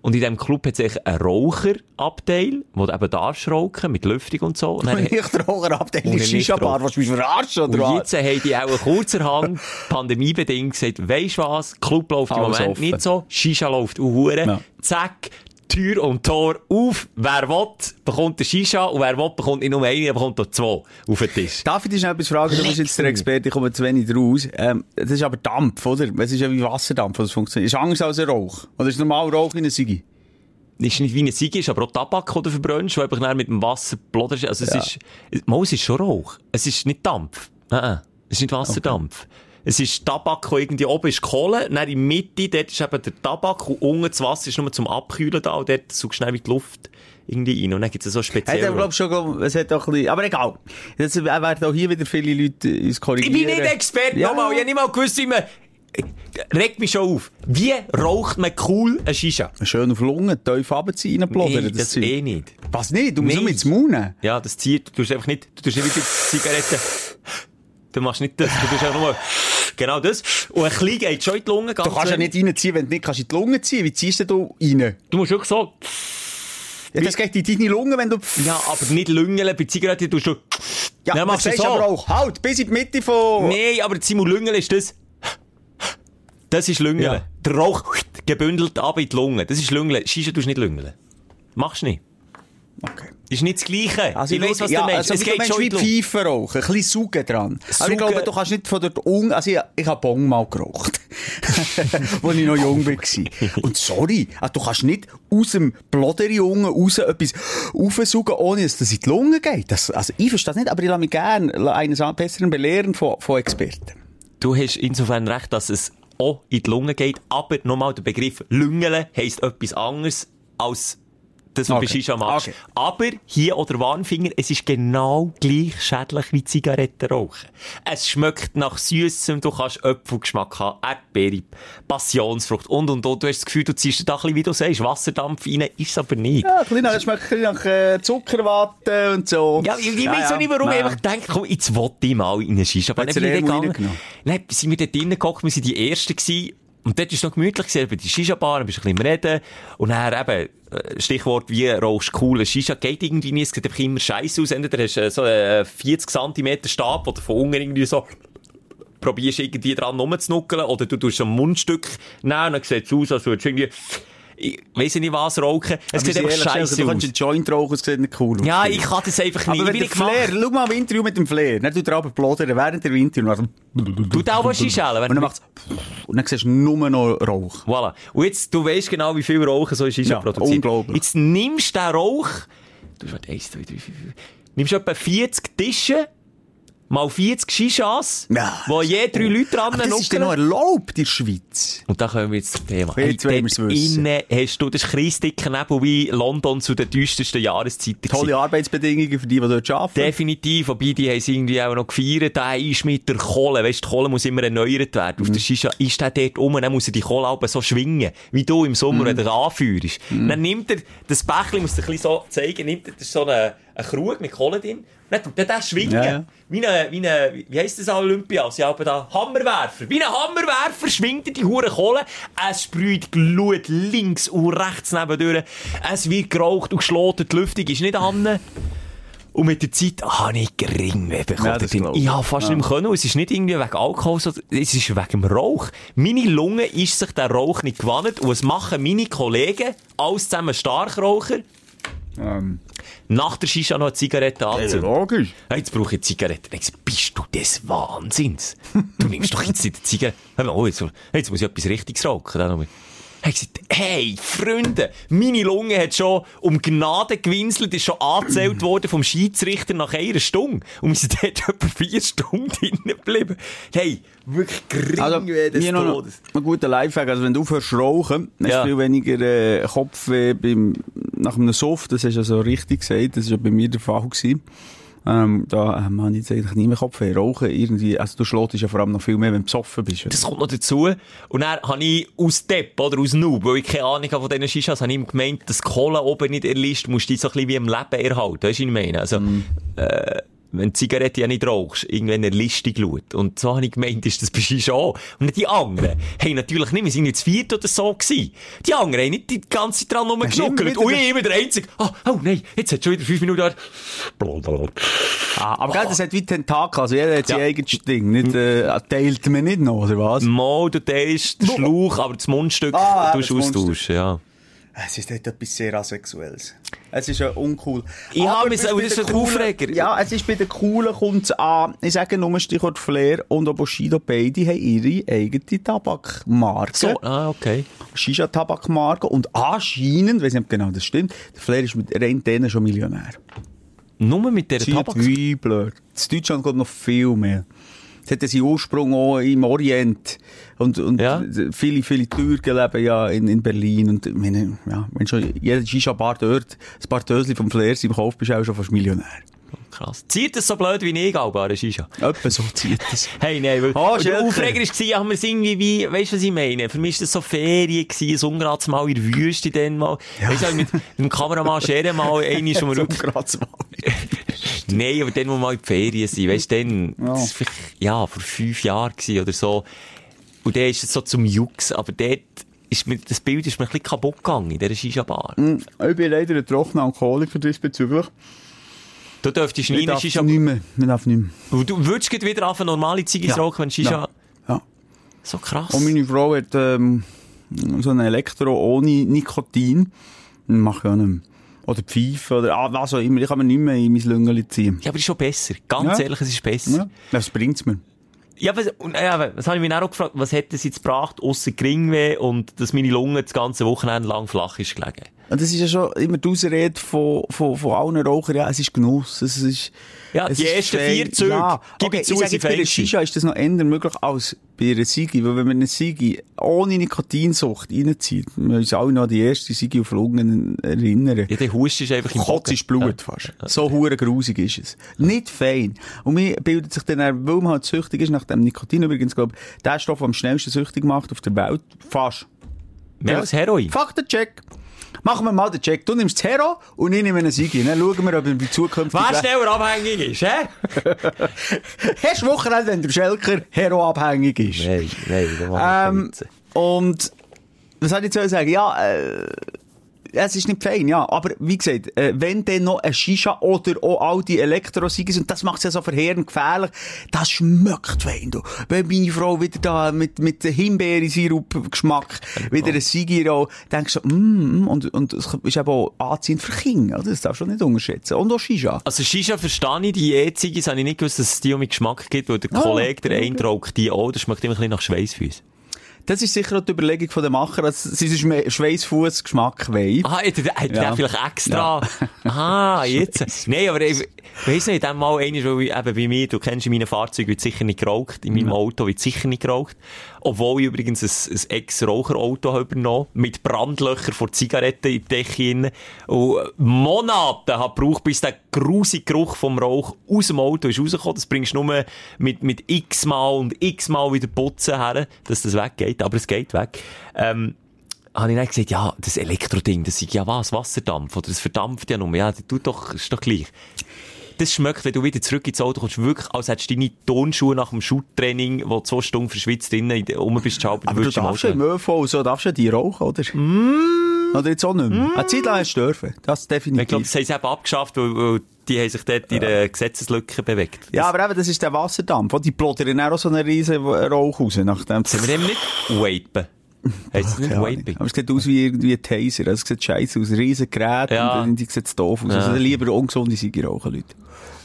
S5: Und in diesem Club hat es einen Raucherabteil, wo du eben darfst rauchen, mit Lüftung und so. Und
S4: nicht Raucherabteil
S5: ein
S4: Shisha-Bar. Willst du mich verarschen, oder
S5: und
S4: was?
S5: jetzt haben die auch kurzerhand, pandemiebedingt, gesagt, weisst was, Club läuft im Moment
S4: offen.
S5: nicht so, Shisha läuft auch.
S4: Ja.
S5: Zack, Tür und Tor auf. Wer will, bekommt den Shisha und wer will, bekommt nicht nur einen, er bekommt auch zwei auf den Tisch.
S4: Darf ich dich schnell etwas fragen? Du bist jetzt der Experte, ich komme zu wenig raus. Ähm, das ist aber Dampf, oder? Es ist ja wie Wasserdampf, was funktioniert. Ist anders als ein Rauch. Oder ist normal Rauch in einer Sigi?
S5: ist nicht wie eine Ziege, ist aber auch Tabak, den du verbrennst, wo einfach dann mit dem Wasser plodderst. Also es
S4: Ja.
S5: ist, mal, es ist schon Rauch. Es ist nicht Dampf. Nein, es ist nicht Wasserdampf. Es ist Tabak, wo irgendwie oben ist Kohle, dann in der Mitte, dort ist eben der Tabak und unten das Wasser ist nur zum Abkühlen da und dort suchst du schnell die Luft irgendwie rein und dann gibt es so
S4: Hat
S5: speziell.
S4: er, glaub schon, es hat auch ein bisschen, aber egal. Jetzt werden auch hier wieder viele Leute uns
S5: ich
S4: korrigieren.
S5: bin nicht Experte,
S4: Ja.
S5: nochmal, ich habe nicht mal gewusst, wie man, regt mich schon auf. Wie raucht man cool eine Shisha?
S4: Schön auf Lungen, tief runterziehen, reinplodern.
S5: Nee, das
S4: Zeug.
S5: eh nicht.
S4: Was nicht? Du musst
S5: Nee.
S4: nur mit nehmen.
S5: Ja, das zieht, du tust einfach nicht, du tust nicht die Zigaretten. Du machst nicht das, du tust einfach nur, genau das. Und ein klein geht schon in die Lunge, ganz
S4: Du kannst ja nicht reinziehen, wenn du nicht kannst in die Lunge ziehen. Wie ziehst du da rein?
S5: Du musst wirklich so,
S4: Ja, das geht in deine Lunge, wenn du...
S5: ja, aber nicht lüngeln, bei Zigaretten tust du,
S4: Ja,
S5: Dann machst du
S4: sagst
S5: so.
S4: aber auch, halt, bis in die Mitte von...
S5: nee, aber Simon Lüngeln ist das, das ist Lüngeln.
S4: Ja.
S5: Der Rauch gebündelt ab in die Lunge. Das ist Lüngeln. Shisha tust du nicht Lüngeln. Machst du nicht.
S4: Okay.
S5: Ist nicht das Gleiche.
S4: Also
S5: ich weiss, was
S4: ja,
S5: du meinst.
S4: Also,
S5: es geht schon
S4: wie
S5: in die Lunge.
S4: Pfeife rauchen, ein bisschen Saugen dran. Aber
S5: Saugen-
S4: ich glaube, du kannst nicht von dort unten, also ich, ich habe Bong mal geraucht. als ich noch jung war. Und sorry, also du kannst nicht aus dem Bloderi-Jungen raus etwas aufsaugen, ohne dass das in die Lunge geht. Das, also ich verstehe das nicht, aber ich lasse mich gerne eines Besseren belehren von, von Experten.
S5: Du hast insofern recht, dass es auch in die Lunge geht, aber nochmal der Begriff Lüngeln heisst etwas anderes als das, was
S4: Okay.
S5: bei Shisha machst.
S4: Okay.
S5: Aber hier oder Warnfinger, es ist genau gleich schädlich wie Zigaretten rauchen. Es schmeckt nach Süßem, du kannst Apfelgeschmack haben, Erdbeere, Passionsfrucht und und und. Du hast das Gefühl, du ziehst da ein bisschen, wie du sagst, Wasserdampf rein, ist es aber nicht.
S4: Ja, ein bisschen nach, es schmeckt ein bisschen nach äh, Zuckerwatte und so.
S5: Ja, ich, ich weiss auch nicht, warum ich einfach denke, komm, jetzt wollte ich mal in eine Shisha. Aber dann bin ich gegangen. Dann sind wir dort drinnen geguckt, wir sind die Ersten gewesen. Und dort war es noch gemütlich gewesen, bei die Shisha-Bar, bist ein bisschen am Reden. Und dann eben, äh, Stichwort, wie rauchst du cool Shisha, geht irgendwie nicht, es sieht einfach immer scheiße aus. Entweder hast du äh, so einen 40 cm Stab, oder von unten irgendwie so, probierst irgendwie dran rumzunuckeln, oder du tust so ein Mundstück nehmen, und dann sieht es aus, als würdest du irgendwie, ich weiss nicht was rauchen. Es sieht einfach scheiße
S4: Du
S5: aus.
S4: kannst einen Joint rauchen, es sieht nicht cool aus.
S5: Ja, ich kann das einfach nicht.
S4: Aber wenn der. Flair, schau mal im Interview mit dem Flair, dann tut er aber plodern während der dann
S5: Du auch was schälen, wenn
S4: Und dann
S5: du-
S4: macht's und dann siehst du nur noch Rauch.
S5: Voilà. Und jetzt, du weißt genau, wie viel Rauchen so ist Shisha
S4: Ja,
S5: produziert.
S4: unglaublich.
S5: Jetzt nimmst du den Rauch, du warte, 1, 2, 3, 4, 5, nimmst etwa 40 Tische, mal 40 Shishas,
S4: Ja.
S5: wo je drei Leute dran
S4: Aber das ist dann noch erlaubt in der Schweiz.
S5: Und da kommen wir jetzt zum Thema.
S4: Jetzt wollen wir's
S5: dort
S4: wissen.
S5: innen hast du das kreisdicke Nebel wie London zu den düstersten Jahreszeiten. gewesen.
S4: Tolle Arbeitsbedingungen für die, die dort arbeiten.
S5: Definitiv, wobei die haben es irgendwie auch noch gefeiert, der ist mit der Kohle, weißt die Kohle muss immer erneuert werden.
S4: Mhm.
S5: Auf der Shisha ist der dort rum, dann muss er die Kohle aber so schwingen, wie du im Sommer,
S4: Mhm.
S5: wenn du anführst. Dann nimmt er, das Bächli, muss ich dir ein bisschen so zeigen, nimmt er so eine, einen Krug mit Kohle drin, dann tut er das schwingen.
S4: Ja.
S5: Wie ein, wie ein, wie heisst das an Olympia? Sie haben da Hammerwerfer. Wie ein Hammerwerfer schwingt er die hure Kohle. Es sprüht Glut links und rechts nebendurch. Es wird geraucht und geschloten. Die Lüftung ist nicht an. Und mit der Zeit habe ich Geringweh bekommen.
S4: Ja, ich.
S5: habe fast
S4: Ja.
S5: nicht mehr können. Es ist nicht irgendwie wegen Alkohol, sondern es ist wegen dem Rauch. Meine Lunge ist sich der Rauch nicht gewandt. Und was machen meine Kollegen? Alles zusammen Starkraucher.
S4: Ähm,
S5: Nach der Shisha noch eine Zigarette
S4: ja,
S5: anzünden.
S4: logisch.
S5: Ja, jetzt brauche ich eine Zigarette. Dann gesagt, bist du des Wahnsinns? Du nimmst doch jetzt nicht eine Zigarette. Oh, jetzt, jetzt muss ich etwas Richtiges rauchen. Ich gesagt, hey, Freunde, meine Lunge hat schon um Gnade gewinselt, ist schon angezählt worden vom Schiedsrichter nach einer Stunde. Und wir sind dort etwa vier Stunden drinnen geblieben. Hey, wirklich gering
S4: Also,
S5: wie des Todes.
S4: ein guter Lifehack. Also, wenn du aufhörst rauchen,
S5: Ja.
S4: hast du viel weniger äh, Kopfweh beim, nach einem Soft. Das hast du ja so richtig gesagt. Das war ja bei mir der Fall. Gewesen. Ähm, da ähm, habe ich jetzt eigentlich nie mehr Kopfweh. Rauchen irgendwie, also du schlägst ja vor allem noch viel mehr, wenn du besoffen bist.
S5: Das kommt noch dazu. Und dann habe ich aus Depp oder aus Noob, weil ich keine Ahnung habe von diesen Shishas, habe ich ihm gemeint, dass Kohle oben nicht erlischt, musst du die so ein bisschen wie im Leben erhalten. Weißt du, was ich meine? Also, äh, wenn du Zigarette ja nicht rauchst, irgendwann erlischt die Glut. Und so habe ich gemeint, ist das Shisha auch. Und die anderen haben natürlich nicht, wir sind jetzt viert oder so gewesen. Die anderen haben nicht die ganze Zeit dran
S4: wieder
S5: Und ich immer der Einzige. Oh, oh nein, jetzt hat schon wieder fünf Minuten gedauert. Blablabla.
S4: Ah, aber gell, das hat wie Tentakel. Also jeder hat sein
S5: Ja.
S4: eigenes Ding. Nicht, äh, teilt man nicht noch, oder was?
S5: Mal, du teilst den Schlauch, aber das Mundstück
S4: Ah,
S5: tust
S4: das Mundstück.
S5: austauschen, ja.
S4: Es ist etwas sehr Asexuelles. Es ist ja uncool.
S5: Aber
S4: bis
S5: es- aber das ist ein Aufreger.
S4: Ja, es ist bei den Coolen kommt's an. Ich sage nur Stichwort Flair und auch Bushido, beide haben ihre eigene Tabakmarke.
S5: So, ah, okay.
S4: Shisha-Tabakmarke. Und anscheinend, weiss nicht genau das stimmt, der Flair ist mit rein denen schon Millionär.
S5: Nur mit dieser Tabak.
S4: wie blöd. In Deutschland geht noch viel mehr. Es hat ja seinen Ursprung auch im Orient. Und, und
S5: Ja.
S4: viele, viele Türken leben ja in, in Berlin. Und, ich meine, ja, wenn schon jeder Shisha-Bar dort ein paar Dösli vom Flair im Kauf bist, du auch schon fast Millionär.
S5: Krass. Zieht das so blöd wie ich, Alba, Shisha?
S4: Etwa so zieht es.
S5: Hey, nein, weil, der
S4: Schelker.
S5: Aufreger war, haben wir es irgendwie wie, weißt du, was ich meine? Für mich war das so Ferien gewesen, ein Ungrats mal in der Wüste dann mal. Weißt du, mit, mit dem Kameramann Schere mal einmal schon mal rüber. Nein, aber dann, wo wir mal in die Ferien sind, weißt du, dann,
S4: Ja.
S5: das war ja, vor fünf Jahren oder so. Und dann ist es so zum Jux, aber dort ist mir, das Bild ist mir ein bisschen kaputt gegangen in dieser Shisha-Bar.
S4: Ich bin leider ein trockener Alkoholiker diesbezüglich.
S5: Du dürftest nie eine Shisha...
S4: nicht mehr. Ich darf nicht mehr.
S5: Und Du würdest wieder auf eine normale Ziggis
S4: Ja.
S5: rauchen, wenn Shisha...
S4: Ja. Ja.
S5: So krass.
S4: Und meine Frau hat ähm, so ein Elektro ohne Nikotin. Mach ich auch nicht mehr. Oder Pfeife oder ah, was auch immer. Ich kann mir nicht mehr in mein Lüngeli ziehen.
S5: Ja, aber es ist schon besser. Ganz
S4: Ja.
S5: ehrlich, es ist besser.
S4: Ja, das bringt's mir.
S5: Ja, was, ja, was habe ich mich auch gefragt, was hätte es jetzt gebracht, ausser Geringweh und dass meine Lunge das ganze Wochenende lang flach ist gelegen?
S4: Und das ist ja schon immer die Ausrede von, von, von allen Rauchern. Ja, es ist Genuss. Es ist,
S5: Ja,
S4: es
S5: die
S4: ist
S5: ersten vier Züge,
S4: Ja,
S5: gib
S4: okay,
S5: ich zu,
S4: ich sage bei der
S5: fein
S4: Shisha ist das noch eher möglich als bei einer Sigi. Weil wenn man eine Sigi ohne Nikotinsucht reinzieht, wir uns alle noch an die erste Sigi auf Lungen erinnern.
S5: Ja, der Hust ist einfach im
S4: Kotz ist Blut
S5: Ja.
S4: fast. So hure grusig ist es. Nicht fein. Und mir bildet sich dann, weil man halt süchtig ist, nach dem Nikotin übrigens, glaube ich, der Stoff, der am schnellsten süchtig macht auf der Welt, fast.
S5: Mehr als Heroin.
S4: Faktencheck. Machen wir mal den Check. Du nimmst das Hero und ich nehme einen Sigi. Dann schauen wir, ob wir bei zukünftig...
S5: Wer schneller abhängig ist, hä?
S4: Hast du Wochenende, wenn der Schelker Hero-abhängig ist?
S5: Nein, nein,
S4: Ähm, und was soll ich jetzt sagen? Ja, äh, es ist nicht fein, ja. Aber wie gesagt, äh, wenn dann noch ein Shisha oder auch all die Elektro-Sigis, und das macht es ja so verheerend gefährlich, das schmeckt fein, du. Wenn meine Frau wieder da mit, mit Himbeere-Sirup-Geschmack wieder ein Sigi roll, denkst du, mm, mm, und, und es ist eben auch anziehend für Kinder? Das darfst du nicht unterschätzen. Und auch Shisha.
S5: Also Shisha verstehe ich, die E-Ziggis habe ich nicht gewusst, dass es die mit Geschmack gibt, weil der
S4: Ah,
S5: Kollege, der
S4: okay.
S5: eine die auch, das schmeckt immer ein bisschen nach Schweißfüß.
S4: Das ist sicher auch die Überlegung von den Macher, dass sie einen Schweißfuß-Geschmack wollen.
S5: Ah, hat er, hat
S4: Ja.
S5: er vielleicht extra. Ah, jetzt. Nein, aber ich weiss nicht, dann mal einmal, weil eben bei mir, du kennst in meinem Fahrzeug, wird sicher nicht geraucht. In meinem Auto wird sicher nicht geraucht. Obwohl ich übrigens ein, ein Ex-Raucher-Auto habe übernommen, mit Brandlöchern vor Zigaretten in die Decke. Und Monate hat gebraucht, bis der grusige Geruch vom Rauch aus dem Auto ist rausgekommen. Das bringst du nur mit, mit x-mal und x-mal wieder putzen her, dass das weggeht. Aber es geht weg. Ähm, habe ich dann gesagt, ja, das Elektroding, das ist ja was, Wasserdampf, oder das verdampft ja nur. Ja, das tut doch, ist doch gleich. Das schmeckt, wenn du wieder zurück ins Auto kommst, wirklich, als hättest du deine Tonschuhe nach dem Schuhtraining, wo du zwei Stunden verschwitzt drinnen rum bist, aber,
S4: Aber du darfst ja im ÖV so, darfst ja die rauchen, oder? Oder jetzt auch nicht mehr. Eine Zeit lang hast du dürfen. Das definitiv.
S5: Ich glaube, das haben sie eben abgeschafft, weil, weil die haben sich dort in der Gesetzeslücke bewegt.
S4: ja, aber eben, das ist der Wasserdampf. Und die plottern dann auch so einen riesen Rauch raus, nachdem
S5: Sind wir eben nicht vapen? Heisst es nicht vaping?
S4: Aber es sieht aus wie irgendwie ein Taser. Es sieht scheiße aus. Riesen Gerät
S5: Ja.
S4: und dann sieht es doof aus.
S5: Ja.
S4: Also lieber ungesunde Siege rauchen, Leute.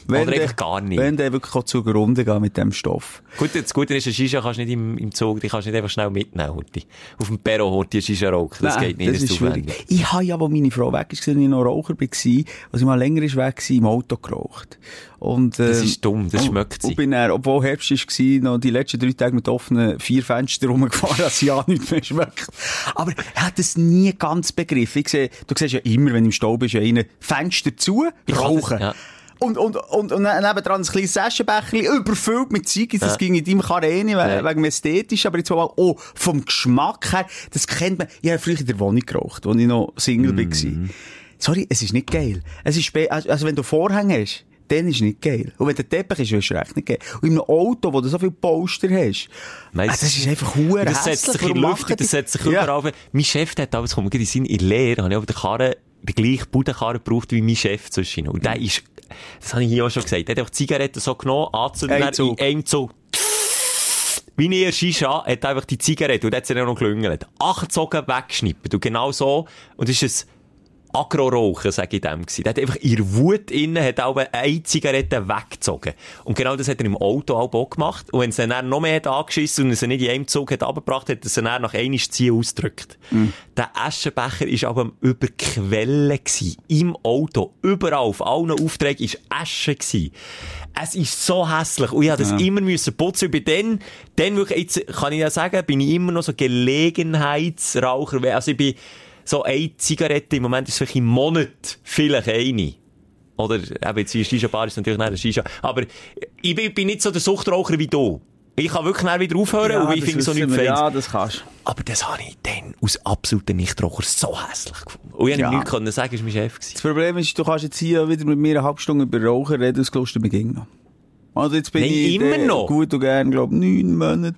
S4: Wenn
S5: Oder
S4: der-
S5: einfach gar nicht.
S4: Wenn der wirklich auch zugrunde gehen mit dem Stoff.
S5: Gut, das Gute ist, eine Shisha kannst du nicht im, im Zug, die kannst du nicht einfach schnell mitnehmen, Horti. Auf dem Perro, Horti, eine Shisha rauchen. Das
S4: Nein,
S5: geht nicht,
S4: das ist
S5: zu
S4: schwierig.
S5: aufwendig.
S4: Ich habe ja, wo meine Frau weg ist, als ich noch Raucher war, als ich mal länger ist weg war, im Auto geraucht. Und,
S5: Das
S4: ähm,
S5: ist dumm, das
S4: und-
S5: schmeckt
S4: Und
S5: sie.
S4: bin dann, obwohl Herbst war, noch die letzten drei Tage mit offenen vier Fenstern rumgefahren, dass ich ja nichts mehr schmeckt. Aber ich habe das nie ganz begriffen. Ich sehe, du siehst ja immer, wenn du im Stau bist, ja innen Fenster zu,
S5: das-
S4: rauchen.
S5: ja.
S4: Und, und, und, und nebendran ein kleines Aschenbecherchen, überfüllt mit Zeug. Das
S5: Ja.
S4: ging in deinem Karene, we
S5: Ja.
S4: wegen dem Ästhetischen. Aber jetzt mal, oh, vom Geschmack her, das kennt man. Ich habe früher in der Wohnung geraucht, als ich noch Single
S5: Mhm.
S4: war. Sorry, es ist nicht geil. Es ist, also, also wenn du Vorhänge hast, dann ist es nicht geil. Und wenn der Teppich ist, ist es recht nicht geil. Und in einem Auto, wo du so viele Poster hast,
S5: Weiss-
S4: ah, das ist einfach hure
S5: Das setzt sich in die Luft,
S4: die-
S5: das setzt sich
S4: Ja.
S5: überall. Mein Chef, hat damals, kommt in seine Lehre, habe ich auf der Karre, den gleichen Budenkarren gebraucht wie mein Chef zwischen. Und der ist, das habe ich hier auch schon gesagt, der hat einfach die Zigaretten so genommen, anzünden, in einem Zug. Wie in der Shisha hat er einfach die Zigarette, und hat sie dann auch noch gelüngelt, angezogen, weggeschnippt. Und genau so, und das ist ein Agro-Rauchen, sage ich dem. gewesen. Der hat einfach in Wut innen, hat auch eine Zigarette weggezogen. Und genau das hat er im Auto auch gemacht. Und wenn es dann, noch mehr hat angeschissen und er sie nicht in einem Zug hat abgebracht, hat er sie dann nach einmal ziehen ausgedrückt. Der Aschenbecher ist aber am Überquellen gewesen. Im Auto. Überall, auf allen Aufträgen ist Asche gewesen. Es ist so hässlich. Und ich musste das immer müssen putzen. Und bei dann, dann wirklich, jetzt kann ich ja sagen, bin ich immer noch so Gelegenheitsraucher. Also ich bin so eine Zigarette, im Moment ist es vielleicht im Monat vielleicht eine. Oder, eben jetzt wie Shisha-Bar ist natürlich nicht eine Shisha. Aber ich bin, bin nicht so der Suchtraucher wie du. Ich kann wirklich dann wieder aufhören und ich finde so nichts
S4: wir.
S5: Feins.
S4: Ja, das kannst du.
S5: Aber das habe ich dann aus absoluten Nichtraucher so hässlich gefunden. Und ich
S4: Ja.
S5: ja. nichts können sagen, ist mein Chef gewesen.
S4: Das Problem ist, du kannst jetzt hier wieder mit mir eine halbe Stunde über Rauchen reden, das gelust mir ging noch. Also jetzt bin
S5: Nein,
S4: ich
S5: immer noch.
S4: gut und gern, glaube neun Monate.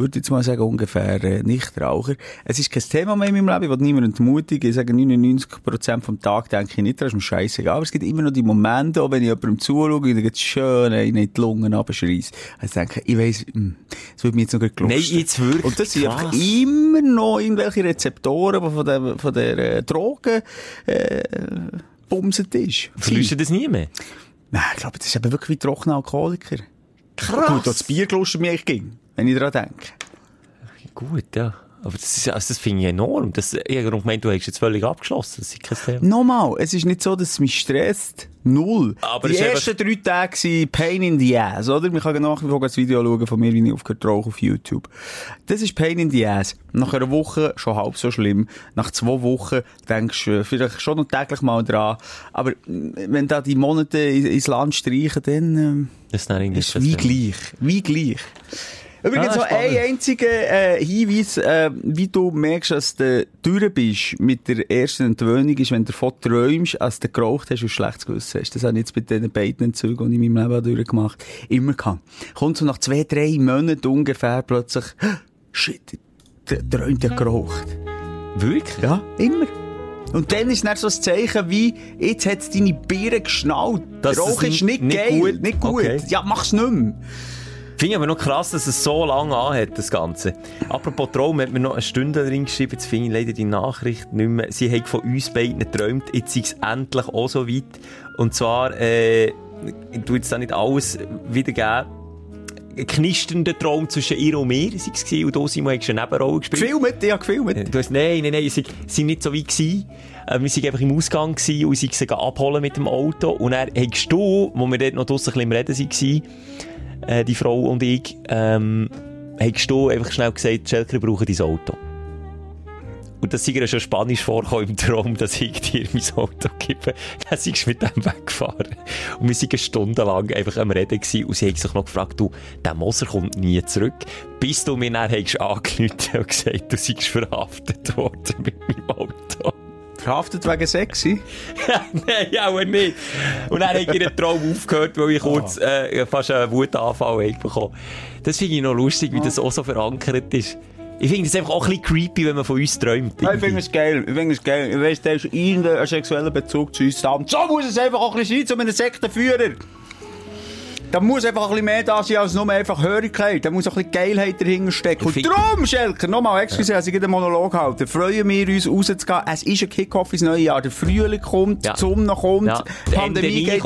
S4: Würde jetzt mal sagen, ungefähr äh, Nichtraucher. Es ist kein Thema mehr in meinem Leben, ich will niemanden entmutigen. Ich sage, 99% vom Tag denke ich nicht, das ist mir scheißegal. Aber es gibt immer noch die Momente, auch wenn ich jemandem zuschaue und dann geht's schön in die Lungen abschreisse. Also ich denke, ich weiss, hm, das würde mir jetzt noch gut
S5: Nein, jetzt wirklich.
S4: Und das sind einfach
S5: Krass.
S4: immer noch irgendwelche Rezeptoren, die von der, von der äh, Droge äh, bumset ist.
S5: Verlierst du das nie mehr?
S4: Nein, ich glaube, das ist eben wirklich wie trockener Alkoholiker.
S5: Krass.
S4: Gut, das Bier gelust mir ging, wenn ich daran denke.
S5: Gut, ja. Aber das, ist, also das finde ich enorm. Das, ich habe gemeint, du hast jetzt völlig abgeschlossen. Das ist kein Thema.
S4: Nochmal, es ist nicht so, dass es mich stresst. Null.
S5: Aber
S4: die ersten drei Tage waren Pain in the Ass, oder? Man kann nach wie vor das Video schauen von mir, wie ich aufgehört rauche auf YouTube. Das ist Pain in the Ass. Nach einer Woche schon halb so schlimm. Nach zwei Wochen denkst du äh, vielleicht schon noch täglich mal dran. Aber äh, wenn da die Monate in- ins Land streichen, dann... Ähm,
S5: Das ist
S4: ist wie gleich. Wie gleich. Übrigens
S5: Ah,
S4: noch ein einziger äh, Hinweis, äh, wie du merkst, dass du durch bist mit der ersten Entwöhnung, ist, wenn du davon träumst, als du geraucht hast und schlechtes Gewissen hast. Das habe ich jetzt bei den beiden Entzügen, die ich in meinem Leben durchgemacht habe, immer gehabt. Kommt so nach zwei, drei Monaten ungefähr plötzlich, shit, träumt ja geraucht.
S5: Wirklich?
S4: Ja, immer. Und dann ist dann so ein Zeichen wie, jetzt hat es deine Birne geschnallt. Der Rauch ist nicht,
S5: nicht
S4: geil,
S5: gut-
S4: nicht gut.
S5: Okay.
S4: Ja, mach's nicht mehr.
S5: Finde ich aber noch krass, dass es so lange anhat, das Ganze. Apropos Traum, hat mir noch eine Stunde drin geschrieben, jetzt finde ich leider die Nachricht nicht mehr. Sie hat von uns beiden geträumt, jetzt ist es endlich auch so weit. Und zwar, äh, ich tu jetzt da nicht alles wiedergeben. Ein knisternder Traum zwischen ihr und mir, sei es und du, Simon, hast eine Nebenrolle gespielt.
S4: Gefilmt, ja, gefilmt.
S5: Du hast, nein, nein, nein, sie sind nicht so weit gewesen. Äh, wir waren einfach im Ausgang gewesen und sie sie abholen mit dem Auto. Und er hast du, wo wir dort noch draussen ein bisschen im Reden waren, äh, die Frau und ich, ähm, hast du einfach schnell gesagt, Schelker, wir brauchen dein Auto. und das sei ihr schon Spanisch vorgekommen im Traum, dass ich dir mein Auto gebe. Dann sind mit dem weggefahren. Und wir waren stundenlang einfach am Reden gewesen. Und sie haben sich noch gefragt, du, der Moser kommt nie zurück. Bis du mir dann hast und gesagt, du seist verhaftet worden mit meinem Auto.
S4: Verhaftet wegen Sexy?
S5: Nein, auch nicht. Und dann habe ich ihren Traum aufgehört, weil ich kurz äh, fast einen Wutanfall bekommen Das finde ich noch lustig, wie das auch so verankert ist. Ich finde es einfach auch ein bisschen creepy, wenn man von uns träumt.
S4: Ja, ich finde es geil. Ich finde es geil. Ich weiss, der ist irgendeinen sexuellen Bezug zu uns so muss es einfach auch ein bisschen sein, zu einem Sektenführer. Da muss einfach ein bisschen mehr da sein als nur einfach Hörigkeit. Da muss auch ein bisschen Geilheit dahinter stecken. Und darum, Schelker, nochmal, excuse, dass ich einen Monolog halte. Freuen wir uns, rauszugehen. Es ist ein Kickoff ins neue Jahr. Der Frühling kommt,
S5: Ja.
S4: die Sonne kommt,
S5: Ja.
S4: die Pandemie geht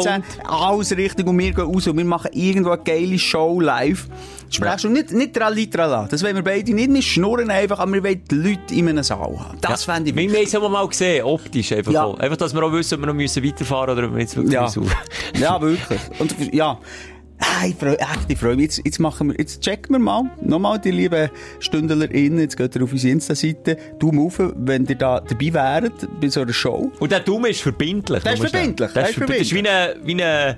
S4: alles richtig und wir gehen raus und wir machen irgendwo eine geile Show live. Sprechst du nicht, nicht tralli trala. Das wollen wir beide nicht. Wir schnurren einfach, aber wir wollen die Leute in einem Saal haben. Das fände ich
S5: Wir
S4: wichtig.
S5: haben es ja mal gesehen, optisch einfach
S4: Ja.
S5: so. Einfach, dass wir auch wissen, ob wir noch müssen weiterfahren oder ob wir jetzt wirklich
S4: Ja.
S5: müssen.
S4: ja, wirklich. Und, ja. Ah, Ich freue, echt, ich freue mich. Jetzt, jetzt machen wir, jetzt checken wir mal, nochmal die lieben StündlerInnen, jetzt geht ihr auf unsere Insta-Seite, Daumen auf, wenn ihr da dabei wäret, bei so einer Show.
S5: Und der Daumen ist verbindlich.
S4: Der ist verbindlich,
S5: Der ist verbindlich. Das ist wie eine, wie eine,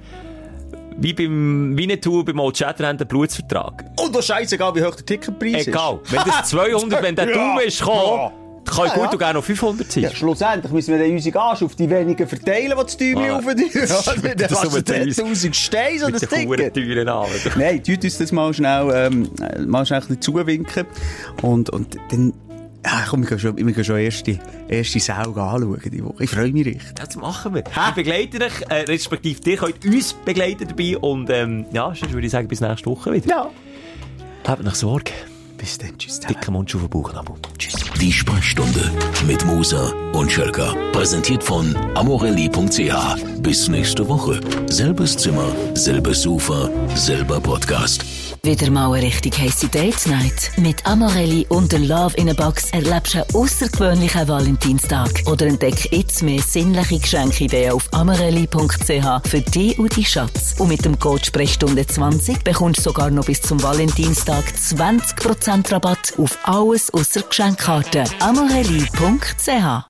S5: wie beim Winnetou beim Old Shatterhand der Blutsvertrag.
S4: Und das scheißegal, wie hoch der Ticketpreis
S5: Egal.
S4: ist.
S5: Wenn das 200, wenn der
S4: Ja.
S5: Daumen ist gekommen, kann ich
S4: Ja,
S5: gut
S4: ja.
S5: und gerne noch 500 sein.
S4: Ja, schlussendlich müssen wir dann unsere Gage auf die wenigen verteilen, die das Däumchen
S5: Ah.
S4: Dann
S5: Das
S4: das 1000 Steine so
S5: den
S4: Ticket. Nein, tut uns das mal schnell, ähm, äh, mal schnell ein bisschen zuwinken. Und, und dann, ja, komm, wir gehen schon, wir gehen schon erste, erste Sauge anschauen die Woche. Ich freue mich richtig.
S5: Das machen wir. Wir begleiten euch, äh, respektive ihr könnt uns begleiten dabei und ähm, ja, sonst würde ich sagen, bis nächste Woche wieder.
S4: Ja.
S5: Habt nach Sorge.
S4: Bis dann, tschüss.
S5: Dicker Mund auf den Bauchnabel. Tschüss.
S3: Die Sprechstunde mit Musa und Schelka. Präsentiert von amorelli.ch. Bis nächste Woche. Selbes Zimmer, selbes Sofa, selber Podcast.
S1: Wieder mal eine richtig heisse Date Night. Mit Amorelli und der Love in a Box erlebst du einen außergewöhnlichen Valentinstag. Oder entdeck jetzt mehr sinnliche Geschenkideen auf amorelli.ch für dich und deinen Schatz. Und mit dem Code Sprechstunde 20 bekommst du sogar noch bis zum Valentinstag 20% Rabatt auf alles außer Geschenkkarten. amorelli.ch